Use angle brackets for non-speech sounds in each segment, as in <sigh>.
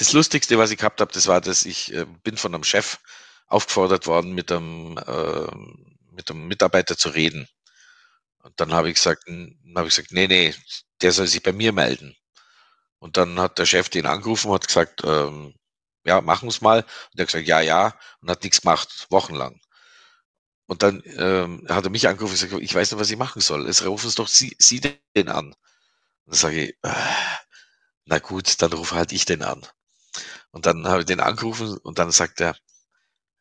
das Lustigste, was ich gehabt habe, das war, dass ich äh, bin von einem Chef aufgefordert worden, mit einem, äh, mit einem Mitarbeiter zu reden. Und dann habe ich gesagt, habe ich gesagt, nee, nee, der soll sich bei mir melden. Und dann hat der Chef den angerufen und hat gesagt, ähm, ja, machen wir es mal. Und er hat gesagt, ja, ja, und hat nichts gemacht, wochenlang. Und dann ähm, hat er mich angerufen und gesagt, ich weiß nicht, was ich machen soll. Es rufen es doch Sie, Sie den an. Und dann sage ich, äh, na gut, dann rufe halt ich den an. Und dann habe ich den angerufen und dann sagt er,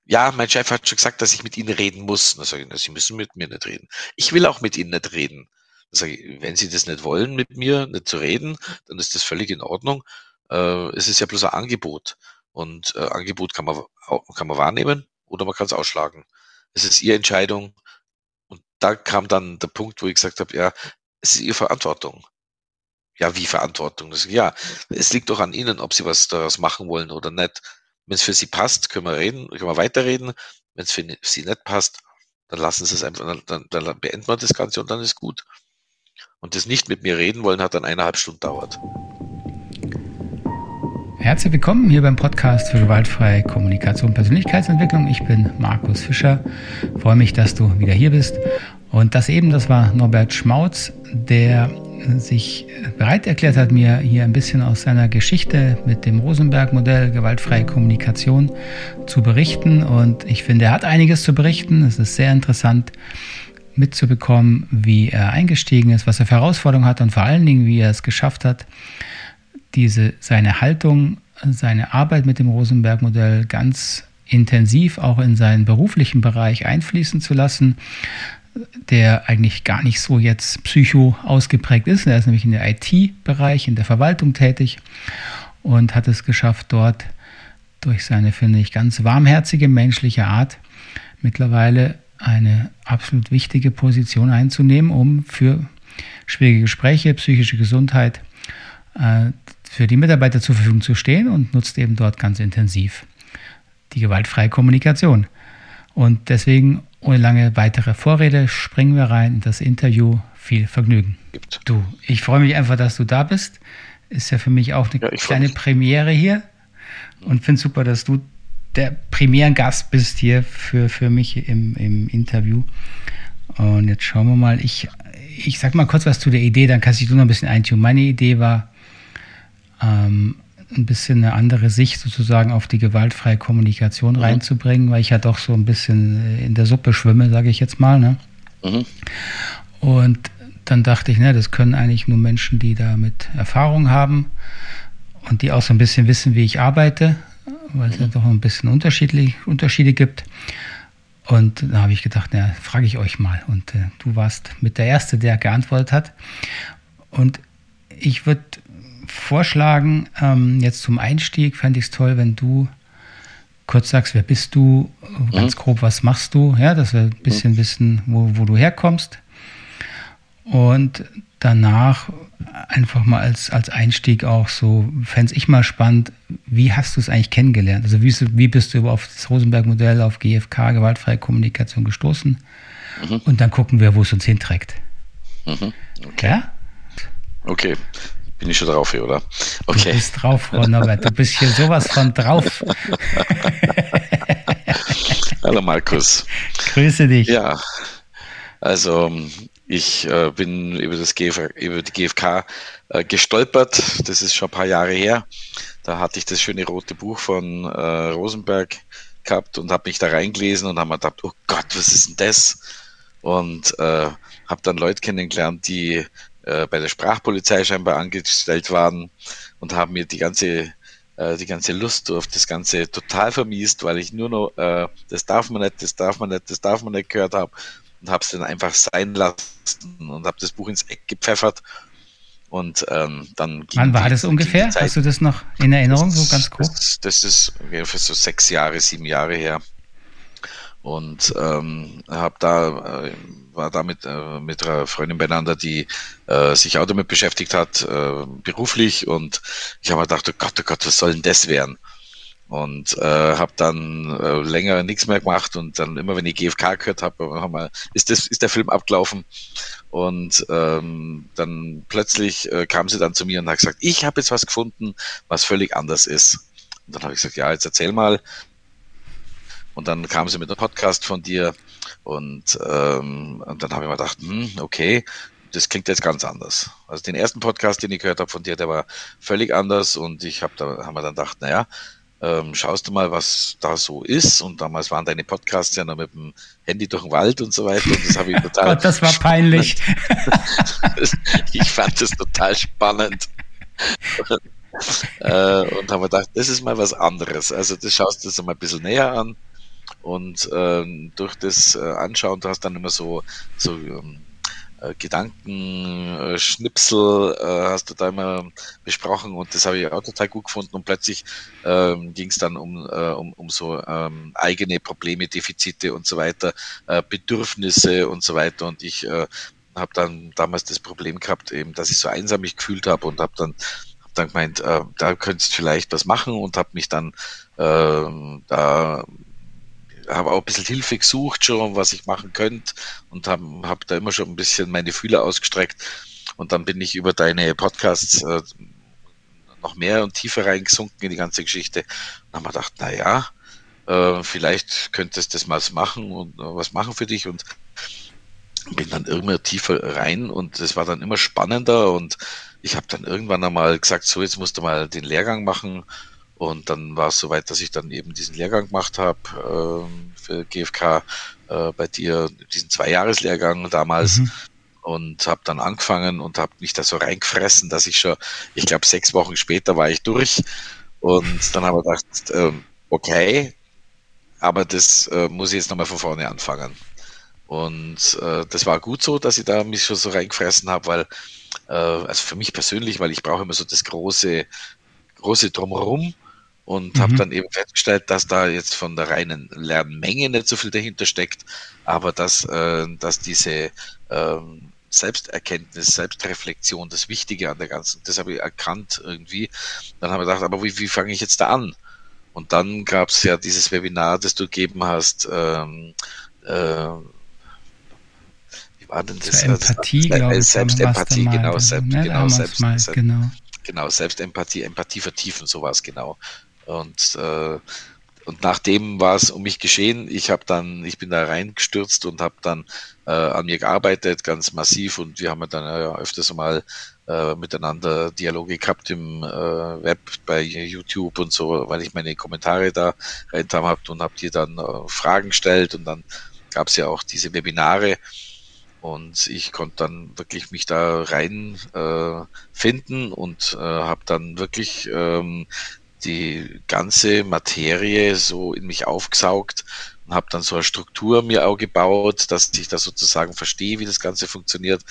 ja, mein Chef hat schon gesagt, dass ich mit Ihnen reden muss. Dann sage ich, Sie müssen mit mir nicht reden. Ich will auch mit Ihnen nicht reden. Dann sage ich, wenn Sie das nicht wollen, mit mir nicht zu reden, dann ist das völlig in Ordnung. Äh, es ist ja bloß ein Angebot. Und äh, Angebot kann man, kann man wahrnehmen oder man kann es ausschlagen. Es ist Ihre Entscheidung. Und da kam dann der Punkt, wo ich gesagt habe, ja, es ist Ihre Verantwortung. Ja, wie Verantwortung? Das, ja, es liegt doch an Ihnen, ob Sie was daraus machen wollen oder nicht. Wenn es für Sie passt, können wir reden, können wir weiterreden. Wenn es für Sie nicht passt, dann lassen Sie es einfach, dann, dann, beenden wir das Ganze und dann ist gut. Und das nicht mit mir reden wollen hat dann eineinhalb Stunden dauert. Herzlich willkommen hier beim Podcast für gewaltfreie Kommunikation und Persönlichkeitsentwicklung. Ich bin Markus Fischer. freue mich, dass du wieder hier bist. Und das eben, das war Norbert Schmautz, der sich bereit erklärt hat, mir hier ein bisschen aus seiner Geschichte mit dem Rosenberg-Modell gewaltfreie Kommunikation zu berichten. Und ich finde, er hat einiges zu berichten. Es ist sehr interessant mitzubekommen, wie er eingestiegen ist, was er für Herausforderungen hat und vor allen Dingen, wie er es geschafft hat, diese, seine Haltung, seine Arbeit mit dem Rosenberg-Modell ganz intensiv auch in seinen beruflichen Bereich einfließen zu lassen, der eigentlich gar nicht so jetzt psycho ausgeprägt ist. Er ist nämlich in der IT-Bereich, in der Verwaltung tätig und hat es geschafft, dort durch seine, finde ich, ganz warmherzige menschliche Art mittlerweile eine absolut wichtige Position einzunehmen, um für schwierige Gespräche, psychische Gesundheit äh, für die Mitarbeiter zur Verfügung zu stehen und nutzt eben dort ganz intensiv die gewaltfreie Kommunikation. Und deswegen, ohne lange weitere Vorrede, springen wir rein in das Interview. Viel Vergnügen. Du, ich freue mich einfach, dass du da bist. Ist ja für mich auch eine ja, kleine Premiere hier und finde super, dass du der Premierengast bist hier für, für mich im, im Interview. Und jetzt schauen wir mal. Ich, ich sag mal kurz was zu der Idee, dann kannst du noch ein bisschen eintun. Meine Idee war, ähm, ein bisschen eine andere Sicht sozusagen auf die gewaltfreie Kommunikation mhm. reinzubringen, weil ich ja doch so ein bisschen in der Suppe schwimme, sage ich jetzt mal. Ne? Mhm. Und dann dachte ich, ne, das können eigentlich nur Menschen, die damit Erfahrung haben und die auch so ein bisschen wissen, wie ich arbeite, weil es mhm. ja doch ein bisschen unterschiedlich, Unterschiede gibt. Und da habe ich gedacht, na, frage ich euch mal. Und äh, du warst mit der Erste, der geantwortet hat. Und ich würde vorschlagen, ähm, jetzt zum Einstieg fände ich es toll, wenn du kurz sagst, wer bist du, ganz mhm. grob, was machst du, ja, dass wir ein bisschen mhm. wissen, wo, wo du herkommst. Und danach einfach mal als, als Einstieg auch so, fände ich mal spannend, wie hast du es eigentlich kennengelernt? Also wie, wie bist du auf das Rosenberg-Modell, auf GFK, gewaltfreie Kommunikation gestoßen? Mhm. Und dann gucken wir, wo es uns hinträgt. Mhm. Okay. Ja? Okay. Bin ich schon drauf hier, oder? Okay. Du bist drauf, Frau Norbert. Du bist hier sowas von drauf. <laughs> Hallo Markus. Grüße dich. Ja, also ich äh, bin über, das GF, über die GfK äh, gestolpert. Das ist schon ein paar Jahre her. Da hatte ich das schöne rote Buch von äh, Rosenberg gehabt und habe mich da reingelesen und habe mir gedacht, oh Gott, was ist denn das? Und äh, habe dann Leute kennengelernt, die äh, bei der Sprachpolizei scheinbar angestellt waren und haben mir die ganze äh, die ganze Lust auf das Ganze total vermiest, weil ich nur noch äh, das darf man nicht, das darf man nicht, das darf man nicht gehört habe und habe es dann einfach sein lassen und habe das Buch ins Eck gepfeffert und ähm, dann Wann war die, das ungefähr? Hast du das noch in Erinnerung, das, so ganz grob? Das, das ist ungefähr so sechs Jahre, sieben Jahre her. Und ähm, habe da äh, war da mit, äh, mit einer Freundin beieinander, die äh, sich auch damit beschäftigt hat, äh, beruflich. Und ich habe mir gedacht, oh Gott, oh Gott, was soll denn das werden? und äh, habe dann äh, länger nichts mehr gemacht und dann immer wenn ich GFK gehört habe, ist das ist der Film abgelaufen und ähm, dann plötzlich äh, kam sie dann zu mir und hat gesagt, ich habe jetzt was gefunden, was völlig anders ist. Und dann habe ich gesagt, ja, jetzt erzähl mal. Und dann kam sie mit einem Podcast von dir und, ähm, und dann habe ich mir gedacht, hm, okay, das klingt jetzt ganz anders. Also den ersten Podcast, den ich gehört habe von dir, der war völlig anders und ich habe da haben wir dann gedacht, naja, ähm, schaust du mal, was da so ist. Und damals waren deine Podcasts ja noch mit dem Handy durch den Wald und so weiter. Und das habe ich <laughs> total. Gott, das war peinlich. <laughs> ich fand das total spannend. <laughs> äh, und habe gedacht, das ist mal was anderes. Also das schaust du dir mal ein bisschen näher an. Und äh, durch das äh, Anschauen, du hast dann immer so, so ähm, äh, Gedankenschnipsel äh, hast du da immer besprochen und das habe ich auch total gut gefunden. Und plötzlich ähm, ging es dann um, äh, um, um so ähm, eigene Probleme, Defizite und so weiter, äh, Bedürfnisse und so weiter. Und ich äh, habe dann damals das Problem gehabt, eben, dass ich so einsam mich gefühlt habe und habe dann hab dann gemeint, äh, da könntest du vielleicht was machen und habe mich dann äh, da habe auch ein bisschen Hilfe gesucht schon, was ich machen könnte und habe hab da immer schon ein bisschen meine Fühler ausgestreckt. Und dann bin ich über deine Podcasts äh, noch mehr und tiefer reingesunken in die ganze Geschichte. Und habe mir gedacht, na ja, äh, vielleicht könntest du das mal machen und äh, was machen für dich und bin dann immer tiefer rein und es war dann immer spannender und ich habe dann irgendwann einmal gesagt, so jetzt musst du mal den Lehrgang machen und dann war es soweit, dass ich dann eben diesen Lehrgang gemacht habe äh, für GFK äh, bei dir, diesen Zwei-Jahres-Lehrgang damals. Mhm. Und habe dann angefangen und habe mich da so reingefressen, dass ich schon, ich glaube, sechs Wochen später war ich durch. Und dann habe ich gedacht, äh, okay, aber das äh, muss ich jetzt nochmal von vorne anfangen. Und äh, das war gut so, dass ich da mich schon so reingefressen habe, weil, äh, also für mich persönlich, weil ich brauche immer so das große, große Drumherum und mhm. habe dann eben festgestellt, dass da jetzt von der reinen Lernmenge nicht so viel dahinter steckt, aber dass, äh, dass diese ähm, Selbsterkenntnis, Selbstreflexion das Wichtige an der ganzen, das habe ich erkannt irgendwie. Dann habe ich gedacht, aber wie, wie fange ich jetzt da an? Und dann gab es ja dieses Webinar, das du gegeben hast, ähm, äh, wie war denn das? Empathie, also, ich. Selbstempathie, genau, selbst, ne, genau, selbst, mal, genau. Genau, Selbstempathie, Empathie vertiefen, sowas genau. Und, äh, und nachdem war es um mich geschehen. Ich habe dann, ich bin da reingestürzt und habe dann äh, an mir gearbeitet, ganz massiv. Und wir haben dann ja öfters mal äh, miteinander Dialoge gehabt im äh, Web, bei YouTube und so, weil ich meine Kommentare da reintam habe und habe dir dann äh, Fragen gestellt und dann gab es ja auch diese Webinare und ich konnte dann wirklich mich da rein äh, finden und äh, habe dann wirklich ähm, die ganze Materie so in mich aufgesaugt und habe dann so eine Struktur mir auch gebaut, dass ich da sozusagen verstehe, wie das Ganze funktioniert.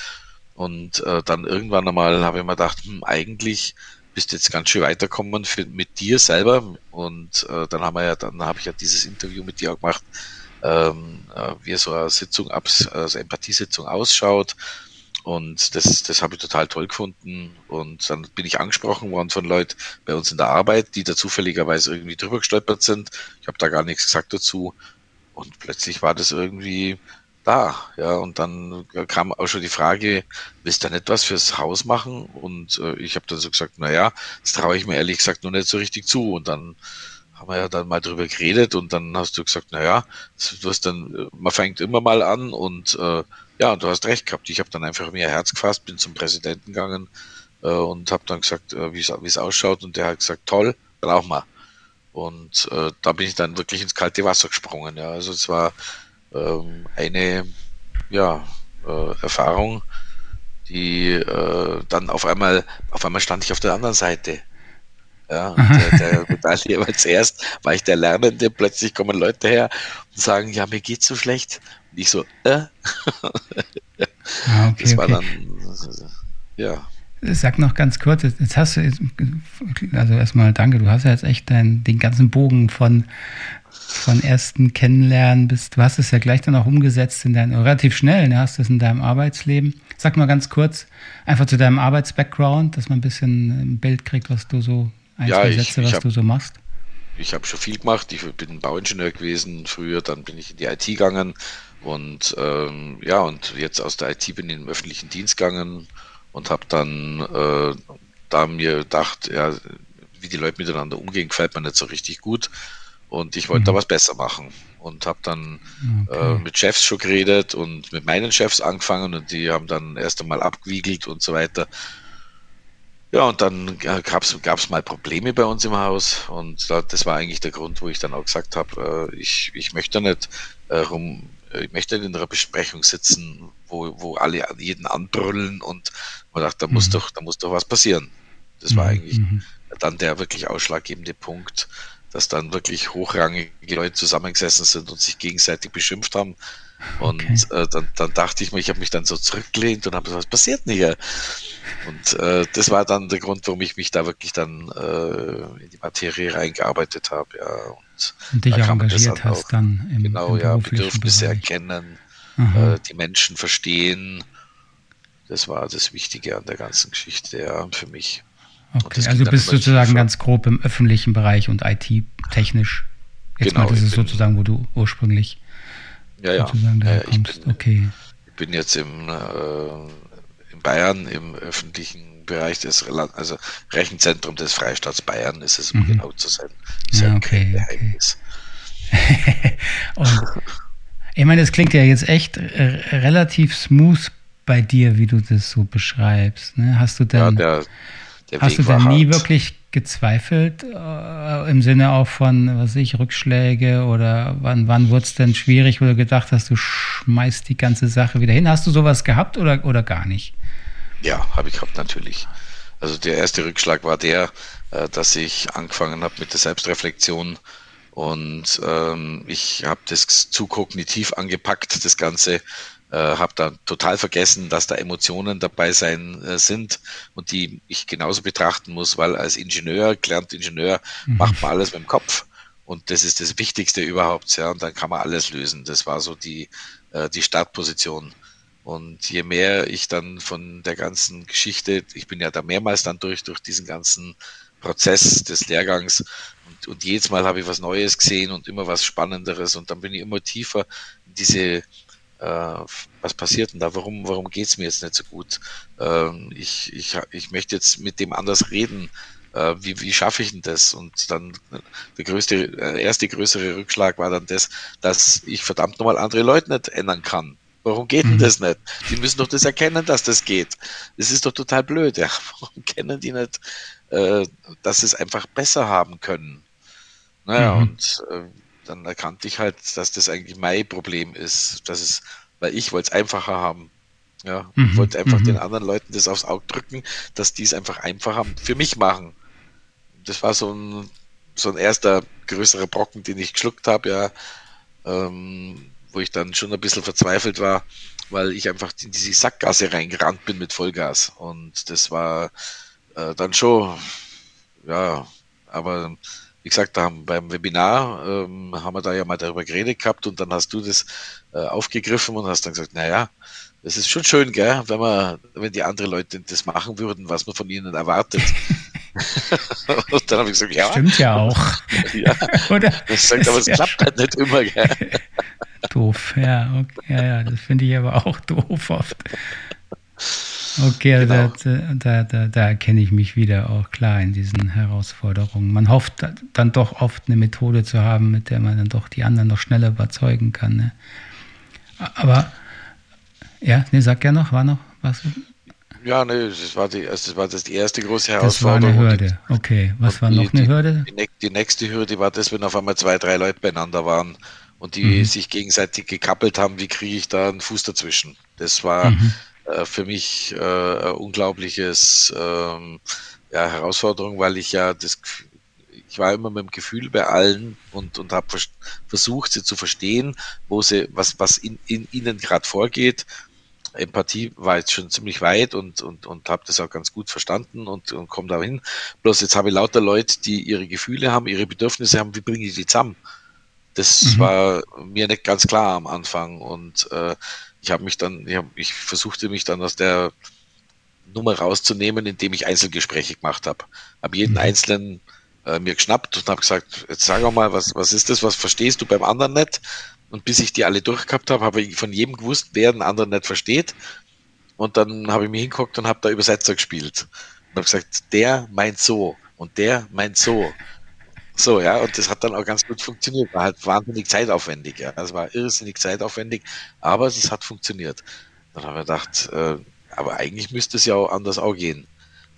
Und äh, dann irgendwann einmal habe ich mir gedacht, hm, eigentlich bist du jetzt ganz schön weiterkommen für, mit dir selber. Und äh, dann haben wir ja, dann habe ich ja dieses Interview mit dir auch gemacht, ähm, äh, wie so eine Sitzung, also Empathiesitzung ausschaut und das, das habe ich total toll gefunden. Und dann bin ich angesprochen worden von Leuten bei uns in der Arbeit, die da zufälligerweise irgendwie drüber gestolpert sind. Ich habe da gar nichts gesagt dazu. Und plötzlich war das irgendwie da. Ja, und dann kam auch schon die Frage, willst du nicht was fürs Haus machen? Und äh, ich habe dann so gesagt, na ja, das traue ich mir ehrlich gesagt noch nicht so richtig zu. Und dann haben wir ja dann mal drüber geredet und dann hast du gesagt, na ja, du hast dann, man fängt immer mal an und äh, ja, du hast recht gehabt. Ich habe dann einfach mir Herz gefasst, bin zum Präsidenten gegangen äh, und habe dann gesagt, äh, wie es ausschaut. Und der hat gesagt, toll, brauchen wir. Und äh, da bin ich dann wirklich ins kalte Wasser gesprungen. Ja, also es war ähm, eine ja, äh, Erfahrung, die äh, dann auf einmal, auf einmal stand ich auf der anderen Seite. Ja, <laughs> der, der Medaille, weil zuerst war ich der Lernende, plötzlich kommen Leute her und sagen, ja, mir geht's so schlecht. Ich so, äh? ah, okay, das war okay. dann, ja. Sag noch ganz kurz, jetzt hast du, jetzt, also erstmal danke, du hast ja jetzt echt dein, den ganzen Bogen von, von ersten Kennenlernen bis, du hast es ja gleich dann auch umgesetzt in deinem, relativ schnell, ne, hast du es in deinem Arbeitsleben. Sag mal ganz kurz, einfach zu deinem Arbeitsbackground, dass man ein bisschen ein Bild kriegt, was du so, ein, ja, zwei Sätze, ich, was hab, du so machst. ich habe schon viel gemacht. Ich bin Bauingenieur gewesen früher, dann bin ich in die IT gegangen und ähm, ja, und jetzt aus der IT bin ich in den öffentlichen Dienst gegangen und habe dann äh, da mir gedacht, ja, wie die Leute miteinander umgehen, gefällt mir nicht so richtig gut. Und ich wollte mhm. da was besser machen und habe dann okay. äh, mit Chefs schon geredet und mit meinen Chefs angefangen und die haben dann erst einmal abgewiegelt und so weiter. Ja, und dann gab es mal Probleme bei uns im Haus und das war eigentlich der Grund, wo ich dann auch gesagt habe, äh, ich, ich möchte nicht äh, rum, ich möchte in einer Besprechung sitzen, wo, wo alle jeden anbrüllen und man dachte, da mhm. muss doch, da muss doch was passieren. Das war mhm. eigentlich mhm. dann der wirklich ausschlaggebende Punkt, dass dann wirklich hochrangige Leute zusammengesessen sind und sich gegenseitig beschimpft haben. Und okay. äh, dann, dann dachte ich mir, ich habe mich dann so zurückgelehnt und habe gesagt, was passiert denn hier? Und äh, das war dann der Grund, warum ich mich da wirklich dann äh, in die Materie reingearbeitet habe. Ja. Und, und dich auch engagiert hast auch, dann im Genau, im ja, Bedürfnisse Bereich. erkennen, äh, die Menschen verstehen. Das war das Wichtige an der ganzen Geschichte, ja, für mich. Okay, also du bist sozusagen ganz grob im öffentlichen Bereich und IT-technisch. Jetzt genau, mal, das ist sozusagen, wo du ursprünglich ja, ja. sozusagen ja, kommst. Bin, okay. Ich bin jetzt im, äh, in Bayern im öffentlichen Bereich des also Rechenzentrum des Freistaats Bayern ist es, um mhm. genau zu sein. Ist ja, okay, Geheimnis. Okay. <laughs> und ich meine, das klingt ja jetzt echt äh, relativ smooth bei dir, wie du das so beschreibst. Ne? Hast du denn ja, der, der Hast Weg du denn nie hart. wirklich gezweifelt äh, im Sinne auch von, was ich, Rückschläge oder wann, wann wurde es denn schwierig, wo du gedacht hast, du schmeißt die ganze Sache wieder hin? Hast du sowas gehabt oder, oder gar nicht? Ja, habe ich gehabt natürlich. Also der erste Rückschlag war der, äh, dass ich angefangen habe mit der Selbstreflexion und ähm, ich habe das zu kognitiv angepackt, das Ganze äh, habe dann total vergessen, dass da Emotionen dabei sein äh, sind und die ich genauso betrachten muss, weil als Ingenieur, gelernt Ingenieur, mhm. macht man alles mit dem Kopf. Und das ist das Wichtigste überhaupt, ja, und dann kann man alles lösen. Das war so die, äh, die Startposition. Und je mehr ich dann von der ganzen Geschichte, ich bin ja da mehrmals dann durch, durch diesen ganzen Prozess des Lehrgangs und, und jedes Mal habe ich was Neues gesehen und immer was Spannenderes und dann bin ich immer tiefer in diese äh, was passiert denn da? Warum, warum geht's mir jetzt nicht so gut? Ähm, ich, ich, ich möchte jetzt mit dem anders reden. Äh, wie, wie schaffe ich denn das? Und dann der größte, äh, erste größere Rückschlag war dann das, dass ich verdammt nochmal andere Leute nicht ändern kann. Warum geht denn mhm. das nicht? Die müssen doch das erkennen, dass das geht. Das ist doch total blöd. Ja. <laughs> Warum kennen die nicht, äh, dass sie es einfach besser haben können? Naja, mhm. und äh, dann erkannte ich halt, dass das eigentlich mein Problem ist. Dass es, weil ich wollte es einfacher haben. Ja, mhm. ich wollte einfach mhm. den anderen Leuten das aufs Auge drücken, dass die es einfach einfacher für mich machen. Das war so ein, so ein erster größerer Brocken, den ich geschluckt habe, ja, ähm, wo ich dann schon ein bisschen verzweifelt war, weil ich einfach in diese Sackgasse reingerannt bin mit Vollgas. Und das war äh, dann schon, ja, aber wie gesagt, da haben, beim Webinar ähm, haben wir da ja mal darüber geredet gehabt und dann hast du das äh, aufgegriffen und hast dann gesagt, naja, das ist schon schön, gell, wenn man, wenn die anderen Leute das machen würden, was man von ihnen erwartet. <laughs> und dann habe ich gesagt, ja. Stimmt ja auch. <laughs> ja. Oder? Ich sage, aber es klappt halt nicht immer, gell. <laughs> doof, ja, okay, ja, ja, das finde ich aber auch <laughs> doof oft. Okay, also genau. da, da, da, da erkenne ich mich wieder auch klar in diesen Herausforderungen. Man hofft dann doch oft eine Methode zu haben, mit der man dann doch die anderen noch schneller überzeugen kann. Ne? Aber ja, ne, sag ja noch, war noch was? Ja, ne, das war, die, das war das die erste große Herausforderung. Das war eine Hürde, okay. Was war noch eine die, Hürde? Die, die, nächste Hürde war das, wenn auf einmal zwei, drei Leute beieinander waren und die mhm. sich gegenseitig gekappelt haben, wie kriege ich da einen Fuß dazwischen? Das war mhm. Äh, für mich äh, unglaubliches ähm, ja, Herausforderung, weil ich ja das ich war immer mit dem Gefühl bei allen und, und habe vers versucht, sie zu verstehen, wo sie, was, was in, in ihnen gerade vorgeht. Empathie war jetzt schon ziemlich weit und, und, und habe das auch ganz gut verstanden und, und komme da hin. Bloß jetzt habe ich lauter Leute, die ihre Gefühle haben, ihre Bedürfnisse haben, wie bringe ich die zusammen? Das mhm. war mir nicht ganz klar am Anfang und äh, ich habe mich dann, ich, hab, ich versuchte mich dann aus der Nummer rauszunehmen, indem ich Einzelgespräche gemacht habe. Habe jeden mhm. einzelnen äh, mir geschnappt und habe gesagt, jetzt sag auch mal, was, was ist das, was verstehst du beim anderen nicht? Und bis ich die alle durchgehabt habe, habe ich von jedem gewusst, wer den anderen nicht versteht. Und dann habe ich mich hinguckt und habe da Übersetzer gespielt. Und habe gesagt, der meint so und der meint so. So, ja, und das hat dann auch ganz gut funktioniert. War halt wahnsinnig zeitaufwendig, ja. Es war irrsinnig zeitaufwendig, aber es hat funktioniert. Dann haben wir gedacht, äh, aber eigentlich müsste es ja auch anders auch gehen.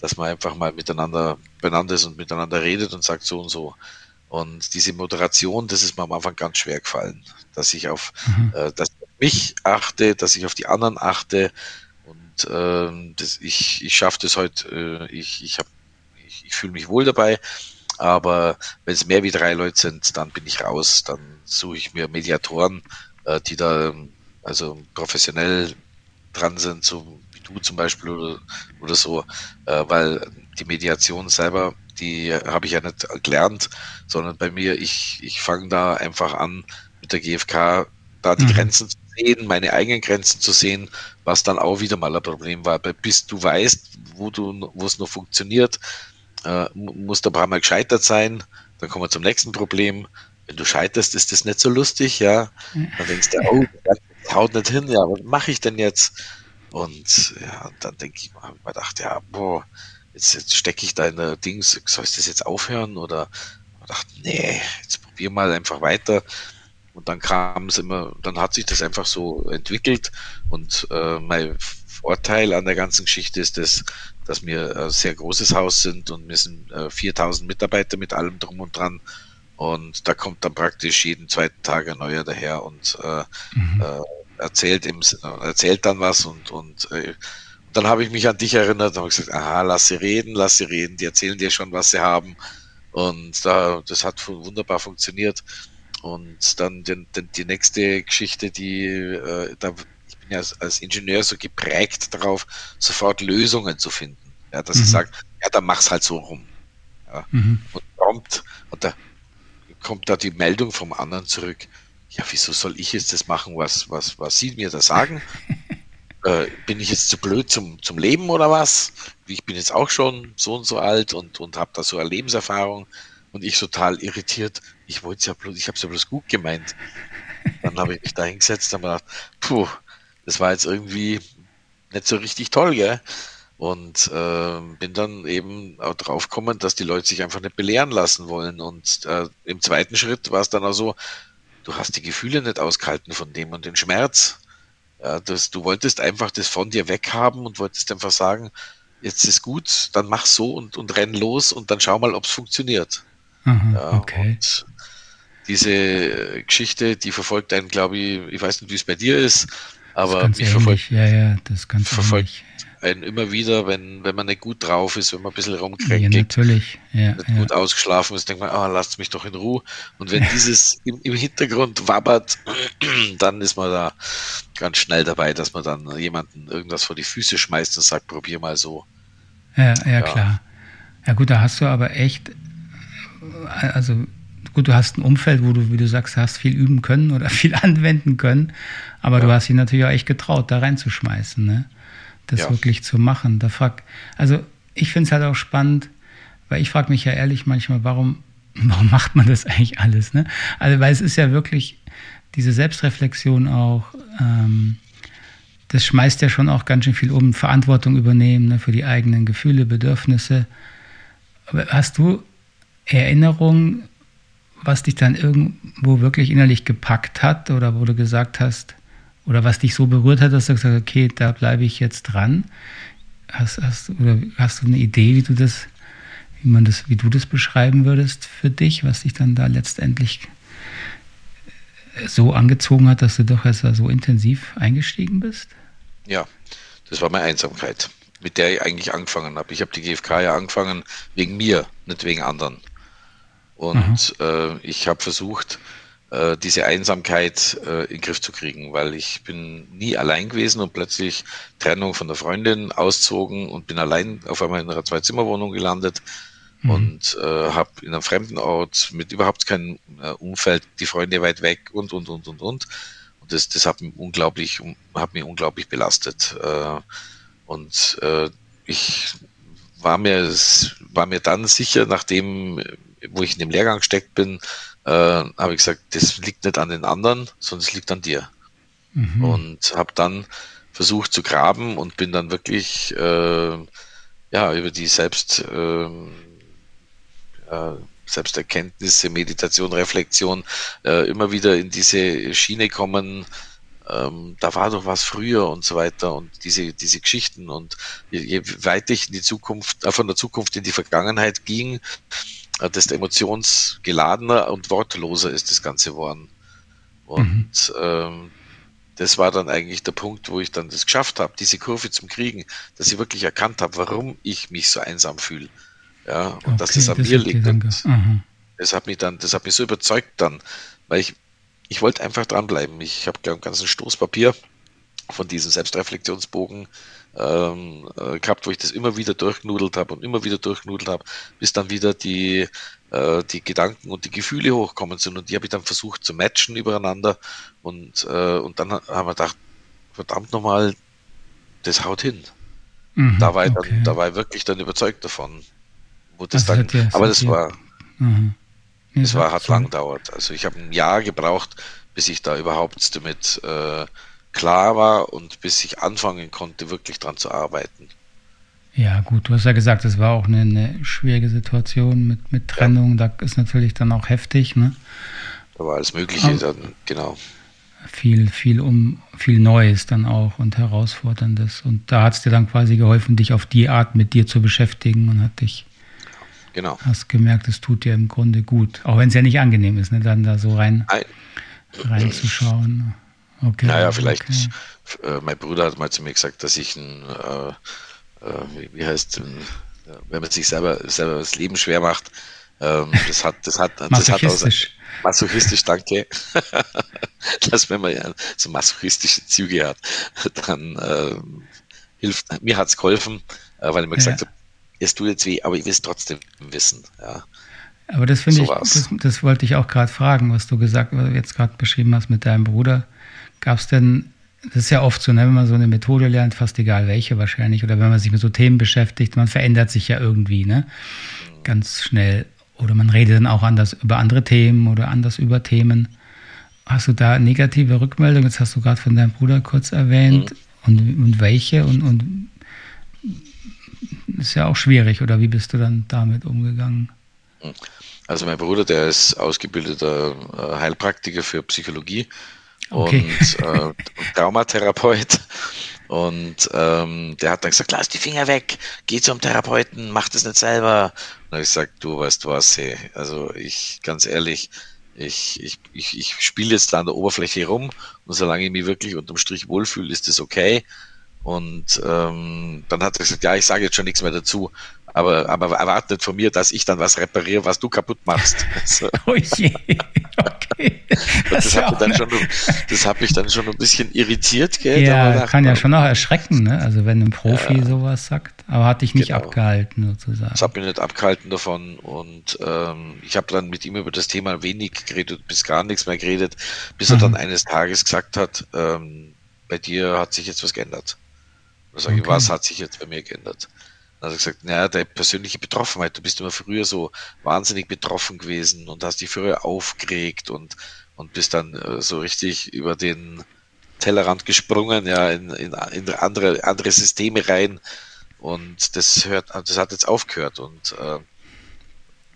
Dass man einfach mal miteinander beieinander ist und miteinander redet und sagt so und so. Und diese Moderation, das ist mir am Anfang ganz schwer gefallen. Dass ich auf, mhm. äh, dass ich auf mich achte, dass ich auf die anderen achte. Und äh, das, ich, ich schaffe das heute, äh, ich, ich, hab, ich, ich fühle mich wohl dabei. Aber wenn es mehr wie drei Leute sind, dann bin ich raus. Dann suche ich mir Mediatoren, äh, die da also professionell dran sind, so wie du zum Beispiel oder, oder so, äh, weil die Mediation selber, die habe ich ja nicht gelernt, sondern bei mir, ich, ich fange da einfach an mit der GfK, da die mhm. Grenzen zu sehen, meine eigenen Grenzen zu sehen, was dann auch wieder mal ein Problem war. Bis du weißt, wo du, wo es noch funktioniert, äh, musst ein paar Mal gescheitert sein. Dann kommen wir zum nächsten Problem. Wenn du scheiterst, ist das nicht so lustig, ja. Dann denkst du, oh, das haut nicht hin, ja, was mache ich denn jetzt? Und ja, dann denke ich habe ich mir gedacht, ja, boah, jetzt, jetzt stecke ich da in der Dings, soll ich das jetzt aufhören? Oder ich dachte, nee, jetzt probier mal einfach weiter. Und dann kam es immer, dann hat sich das einfach so entwickelt. Und äh, mein Vorteil an der ganzen Geschichte ist, dass, dass wir ein sehr großes Haus sind und wir sind äh, 4000 Mitarbeiter mit allem drum und dran. Und da kommt dann praktisch jeden zweiten Tag ein neuer daher und äh, mhm. äh, erzählt, im, erzählt dann was und, und äh, dann habe ich mich an dich erinnert und habe gesagt, aha, lass sie reden, lass sie reden, die erzählen dir schon, was sie haben. Und da, das hat wunderbar funktioniert. Und dann den, den, die nächste Geschichte, die äh, da ja als, als Ingenieur so geprägt darauf, sofort Lösungen zu finden. Ja, dass mhm. ich sage, ja, dann mach's halt so rum. Ja. Mhm. Und kommt, und da kommt da die Meldung vom anderen zurück. Ja, wieso soll ich jetzt das machen, was, was, was Sie mir da sagen? <laughs> äh, bin ich jetzt zu blöd zum, zum Leben oder was? Ich bin jetzt auch schon so und so alt und, und habe da so eine Lebenserfahrung und ich total irritiert. Ich wollte ja bloß, ich habe es ja bloß gut gemeint. Dann habe ich mich da hingesetzt und gedacht, puh, das war jetzt irgendwie nicht so richtig toll, gell? Und äh, bin dann eben auch drauf gekommen, dass die Leute sich einfach nicht belehren lassen wollen. Und äh, im zweiten Schritt war es dann auch so, du hast die Gefühle nicht ausgehalten von dem und den Schmerz. Ja, das, du wolltest einfach das von dir weghaben und wolltest einfach sagen, jetzt ist gut, dann mach so und, und renn los und dann schau mal, ob es funktioniert. Mhm, ja, okay. Und diese Geschichte, die verfolgt einen, glaube ich, ich weiß nicht, wie es bei dir ist, aber mich verfolgt, ja, ja, das ganz verfolgt einen immer wieder, wenn, wenn man nicht gut drauf ist, wenn man ein bisschen rumkränkelt, ja, natürlich. Ja, nicht ja. gut ausgeschlafen ist, denkt man, ah, lasst mich doch in Ruhe. Und wenn <laughs> dieses im, im Hintergrund wabbert, <clears throat> dann ist man da ganz schnell dabei, dass man dann jemanden irgendwas vor die Füße schmeißt und sagt, probier mal so. Ja, ja, klar. Ja gut, da hast du aber echt, also gut, du hast ein Umfeld, wo du, wie du sagst, hast viel üben können oder <laughs> viel anwenden können, aber du hast dich natürlich auch echt getraut, da reinzuschmeißen, ne? Das ja. wirklich zu machen. Da frag, also ich finde es halt auch spannend, weil ich frage mich ja ehrlich manchmal, warum, <laughs> warum macht man das eigentlich alles, ne? Also, weil es ist ja wirklich diese Selbstreflexion auch, ähm, das schmeißt ja schon auch ganz schön viel um, Verantwortung übernehmen ne, für die eigenen Gefühle, Bedürfnisse. Aber hast du Erinnerungen, was dich dann irgendwo wirklich innerlich gepackt hat oder wo du gesagt hast, oder was dich so berührt hat, dass du gesagt hast, okay, da bleibe ich jetzt dran? Hast, hast, oder hast du eine Idee, wie du das, wie man das, wie du das beschreiben würdest für dich, was dich dann da letztendlich so angezogen hat, dass du doch erst so intensiv eingestiegen bist? Ja, das war meine Einsamkeit, mit der ich eigentlich angefangen habe. Ich habe die GfK ja angefangen wegen mir, nicht wegen anderen. Und äh, ich habe versucht, äh, diese Einsamkeit äh, in den Griff zu kriegen, weil ich bin nie allein gewesen und plötzlich Trennung von der Freundin auszogen und bin allein auf einmal in einer Zwei-Zimmer-Wohnung gelandet mhm. und äh, habe in einem fremden Ort mit überhaupt keinem äh, Umfeld die Freunde weit weg und und und und und und das das hat mich unglaublich hat mich unglaublich belastet äh, und äh, ich war mir war mir dann sicher, nachdem wo ich in dem Lehrgang gesteckt bin, äh, habe ich gesagt, das liegt nicht an den anderen, sondern es liegt an dir. Mhm. Und habe dann versucht zu graben und bin dann wirklich äh, ja über die Selbst äh, Selbsterkenntnisse, Meditation, Reflexion äh, immer wieder in diese Schiene kommen, ähm, da war doch was früher und so weiter und diese, diese Geschichten und je, je weiter ich in die Zukunft, äh, von der Zukunft in die Vergangenheit ging, desto emotionsgeladener und wortloser ist das Ganze geworden. Und mhm. ähm, das war dann eigentlich der Punkt, wo ich dann das geschafft habe, diese Kurve zum Kriegen, dass ich wirklich erkannt habe, warum ich mich so einsam fühle. Ja, und okay, dass das an das mir liegt. Das hat mich dann, das hat mich so überzeugt dann, weil ich ich wollte einfach dranbleiben. Ich habe einen ganzen Stoßpapier von diesem Selbstreflexionsbogen ähm, äh, gehabt, wo ich das immer wieder durchnudelt habe und immer wieder durchnudelt habe, bis dann wieder die, äh, die Gedanken und die Gefühle hochkommen sind. Und die habe ich dann versucht zu matchen übereinander. Und, äh, und dann haben wir gedacht, verdammt nochmal, das haut hin. Mhm, da, war ich okay. dann, da war ich wirklich dann überzeugt davon. Wo das also dann, aber das war. Mhm. Es war, hat lang gedauert. Also ich habe ein Jahr gebraucht, bis ich da überhaupt damit äh, klar war und bis ich anfangen konnte, wirklich dran zu arbeiten. Ja, gut, du hast ja gesagt, es war auch eine, eine schwierige Situation mit, mit Trennung. Ja. Da ist natürlich dann auch heftig, ne? Da war alles Mögliche Aber dann, genau. Viel, viel um, viel Neues dann auch und Herausforderndes. Und da hat es dir dann quasi geholfen, dich auf die Art mit dir zu beschäftigen und hat dich Genau. Hast gemerkt, es tut dir im Grunde gut. Auch wenn es ja nicht angenehm ist, ne, dann da so rein reinzuschauen. Okay. Naja, vielleicht, okay. äh, mein Bruder hat mal zu mir gesagt, dass ich ein, äh, äh, wie, heißt, ein, wenn man sich selber, selber das Leben schwer macht, ähm, das hat, das hat, das hat aus, masochistisch, danke, <laughs> dass wenn man ja so masochistische Züge hat, dann ähm, hilft, mir hat es geholfen, äh, weil ich mir ja. gesagt habe, es tut jetzt weh, aber ich will es trotzdem wissen. Ja. Aber das finde so ich, das, das, wollte ich auch gerade fragen, was du gesagt, was du jetzt gerade beschrieben hast mit deinem Bruder. Gab es denn, das ist ja oft so, ne, wenn man so eine Methode lernt, fast egal welche wahrscheinlich, oder wenn man sich mit so Themen beschäftigt, man verändert sich ja irgendwie, ne? Ganz schnell. Oder man redet dann auch anders über andere Themen oder anders über Themen. Hast du da negative Rückmeldungen? Jetzt hast du gerade von deinem Bruder kurz erwähnt. Mhm. Und, und welche? Und, und ist ja auch schwierig, oder wie bist du dann damit umgegangen? Also mein Bruder, der ist ausgebildeter äh, Heilpraktiker für Psychologie okay. und äh, Traumatherapeut. Und ähm, der hat dann gesagt, lass die Finger weg, geh zum Therapeuten, mach das nicht selber. Und ich gesagt, du weißt was, hey, also ich, ganz ehrlich, ich, ich, ich, ich spiele jetzt da an der Oberfläche rum und solange ich mich wirklich unterm Strich wohlfühle, ist das okay. Und ähm, dann hat er gesagt, ja, ich sage jetzt schon nichts mehr dazu, aber, aber erwartet von mir, dass ich dann was repariere, was du kaputt machst. <laughs> oh je, okay. Das, das, hat, dann schon, das hat mich dann schon ein bisschen irritiert. Gell? Ja, gedacht, kann ja schon auch erschrecken, ne? also wenn ein Profi ja, sowas sagt. Aber hat dich nicht genau. abgehalten sozusagen. Das hat mich nicht abgehalten davon und ähm, ich habe dann mit ihm über das Thema wenig geredet, bis gar nichts mehr geredet, bis mhm. er dann eines Tages gesagt hat, ähm, bei dir hat sich jetzt was geändert. Da sage okay. ich, was hat sich jetzt bei mir geändert? Dann hat er gesagt, naja, deine persönliche Betroffenheit, du bist immer früher so wahnsinnig betroffen gewesen und hast dich früher aufgeregt und, und bist dann äh, so richtig über den Tellerrand gesprungen, ja, in, in, in andere, andere Systeme rein. Und das hört, das hat jetzt aufgehört und äh,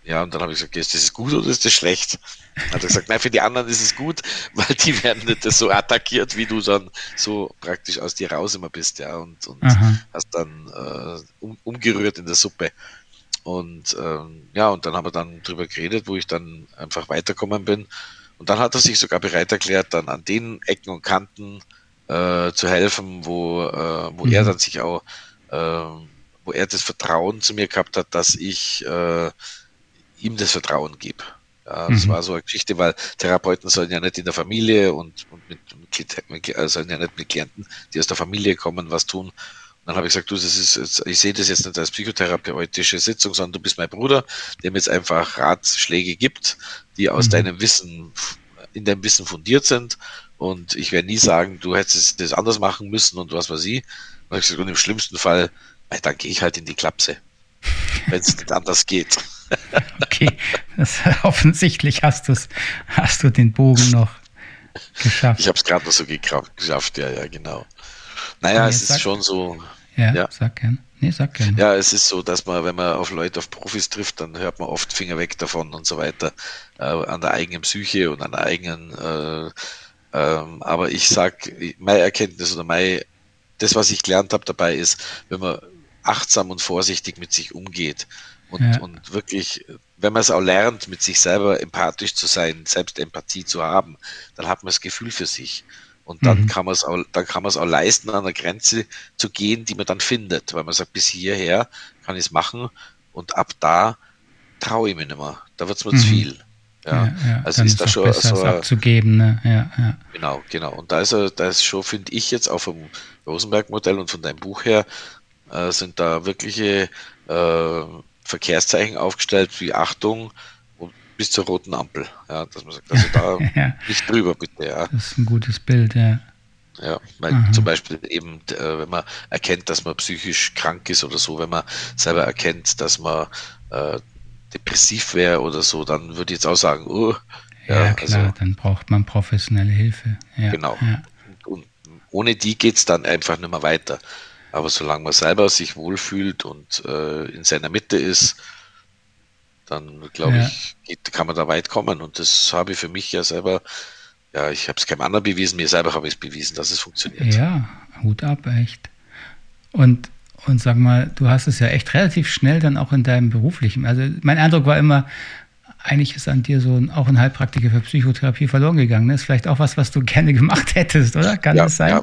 ja, und dann habe ich gesagt, ist das gut oder ist das schlecht? Hat er gesagt, nein, für die anderen ist es gut, <laughs> weil die werden nicht so attackiert, wie du dann so praktisch aus dir raus immer bist, ja, und, und hast dann äh, um, umgerührt in der Suppe. Und ähm, ja, und dann haben wir dann drüber geredet, wo ich dann einfach weiterkommen bin. Und dann hat er sich sogar bereit erklärt, dann an den Ecken und Kanten äh, zu helfen, wo, äh, wo mhm. er dann sich auch, äh, wo er das Vertrauen zu mir gehabt hat, dass ich äh, ihm das Vertrauen gebe. Ja, das mhm. war so eine Geschichte, weil Therapeuten sollen ja nicht in der Familie und, und mit, mit also sollen ja nicht mit Klienten, die aus der Familie kommen, was tun. Und dann habe ich gesagt, du, das ist, ich sehe das jetzt nicht als psychotherapeutische Sitzung, sondern du bist mein Bruder, der mir jetzt einfach Ratschläge gibt, die aus mhm. deinem Wissen, in deinem Wissen fundiert sind. Und ich werde nie sagen, du hättest das anders machen müssen und was weiß ich. Und, ich gesagt, und im schlimmsten Fall, dann gehe ich halt in die Klapse. Wenn es nicht anders geht. <laughs> okay, das, offensichtlich hast, du's, hast du den Bogen noch geschafft. Ich habe es gerade noch so geschafft, ja, ja, genau. Naja, es ist sag, schon so. Ja, ja. sag gern. Nee, sag gern. Ja, es ist so, dass man, wenn man auf Leute, auf Profis trifft, dann hört man oft Finger weg davon und so weiter, äh, an der eigenen Psyche und an der eigenen, äh, ähm, aber ich sag, meine Erkenntnis oder mein, das, was ich gelernt habe dabei ist, wenn man achtsam und vorsichtig mit sich umgeht und, ja. und wirklich, wenn man es auch lernt, mit sich selber empathisch zu sein, selbst Empathie zu haben, dann hat man das Gefühl für sich. Und dann mhm. kann man es auch, dann kann man es auch leisten, an der Grenze zu gehen, die man dann findet, weil man sagt, bis hierher kann ich es machen und ab da traue ich mir nicht mehr. Da wird es mir mhm. zu viel. Ja, ja, ja. also ist da schon so abzugeben, ne? ja, ja. Genau, genau. Und da ist da ist schon, finde ich jetzt auch vom Rosenberg-Modell und von deinem Buch her, äh, sind da wirkliche äh, Verkehrszeichen aufgestellt wie Achtung bis zur roten Ampel. Ja, dass man sagt, also da <laughs> ja. nicht drüber bitte. Ja. Das ist ein gutes Bild, ja. Ja, weil Aha. zum Beispiel eben, äh, wenn man erkennt, dass man psychisch krank ist oder so, wenn man selber erkennt, dass man äh, depressiv wäre oder so, dann würde ich jetzt auch sagen, oh, ja, ja klar, also, dann braucht man professionelle Hilfe. Ja, genau. Ja. Und ohne die geht es dann einfach nicht mehr weiter. Aber solange man selber sich wohlfühlt und äh, in seiner Mitte ist, dann glaube ja. ich, geht, kann man da weit kommen. Und das habe ich für mich ja selber, ja, ich habe es keinem anderen bewiesen, mir selber habe ich es bewiesen, dass es funktioniert. Ja, Hut ab, echt. Und und sag mal, du hast es ja echt relativ schnell dann auch in deinem beruflichen. Also mein Eindruck war immer, eigentlich ist an dir so ein, auch ein Heilpraktiker für Psychotherapie verloren gegangen. Das ist vielleicht auch was, was du <laughs> gerne gemacht hättest, oder? Kann ja, das sein? Ja,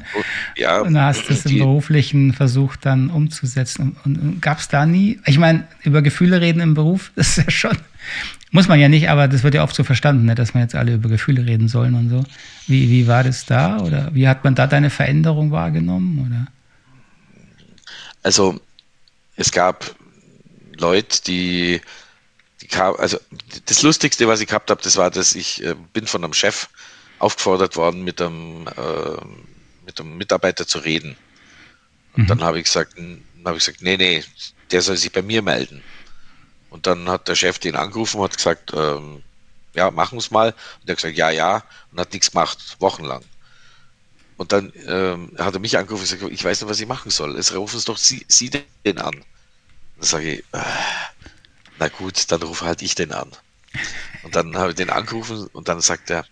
ja, und du hast es im beruflichen versucht dann umzusetzen. Und, und gab es da nie, ich meine, über Gefühle reden im Beruf, <laughs> das ist ja schon, muss man ja nicht, aber das wird ja oft so verstanden, ne, dass man jetzt alle über Gefühle reden sollen und so. Wie, wie war das da? Oder wie hat man da deine Veränderung wahrgenommen? Oder? Also es gab Leute, die, kam, also das Lustigste, was ich gehabt habe, das war, dass ich äh, bin von einem Chef aufgefordert worden, mit einem, äh, mit einem Mitarbeiter zu reden. Und mhm. dann habe ich gesagt, habe ich gesagt, nee, nee, der soll sich bei mir melden. Und dann hat der Chef den angerufen und hat gesagt, ähm, ja, machen wir es mal. Und der hat gesagt, ja, ja, und hat nichts gemacht, wochenlang. Und dann ähm, hat er mich angerufen und gesagt, ich weiß nicht, was ich machen soll. Es rufen es doch Sie, Sie den an. Dann sage ich, äh, na gut, dann rufe halt ich den an. Und dann habe ich den angerufen und dann sagt er,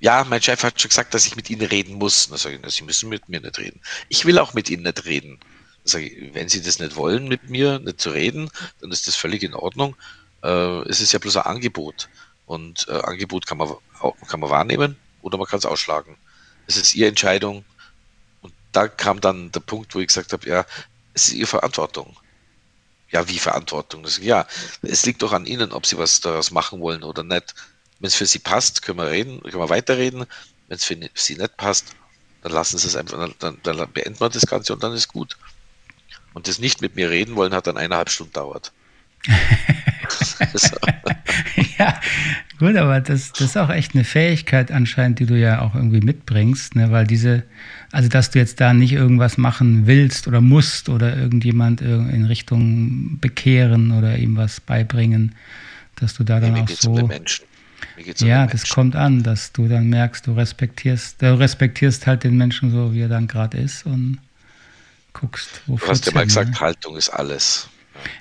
ja, mein Chef hat schon gesagt, dass ich mit Ihnen reden muss. Dann sage ich, na, Sie müssen mit mir nicht reden. Ich will auch mit Ihnen nicht reden. Dann sage ich, wenn Sie das nicht wollen, mit mir nicht zu reden, dann ist das völlig in Ordnung. Äh, es ist ja bloß ein Angebot. Und äh, Angebot kann man, kann man wahrnehmen oder man kann es ausschlagen es ist ihre Entscheidung. Und da kam dann der Punkt, wo ich gesagt habe, ja, es ist ihre Verantwortung. Ja, wie Verantwortung? Ja, es liegt doch an ihnen, ob sie was daraus machen wollen oder nicht. Wenn es für sie passt, können wir reden, können wir weiterreden. Wenn es für sie nicht passt, dann lassen sie es einfach, dann, dann beenden wir das Ganze und dann ist gut. Und das nicht mit mir reden wollen, hat dann eineinhalb Stunden dauert. <laughs> ja, gut, aber das, das ist auch echt eine Fähigkeit anscheinend, die du ja auch irgendwie mitbringst, ne? weil diese, also dass du jetzt da nicht irgendwas machen willst oder musst oder irgendjemand in Richtung bekehren oder ihm was beibringen, dass du da dann auch so. Um ja, das kommt an, dass du dann merkst, du respektierst, du respektierst halt den Menschen so, wie er dann gerade ist und guckst, wo Du hast ja mal gesagt, ne? Haltung ist alles.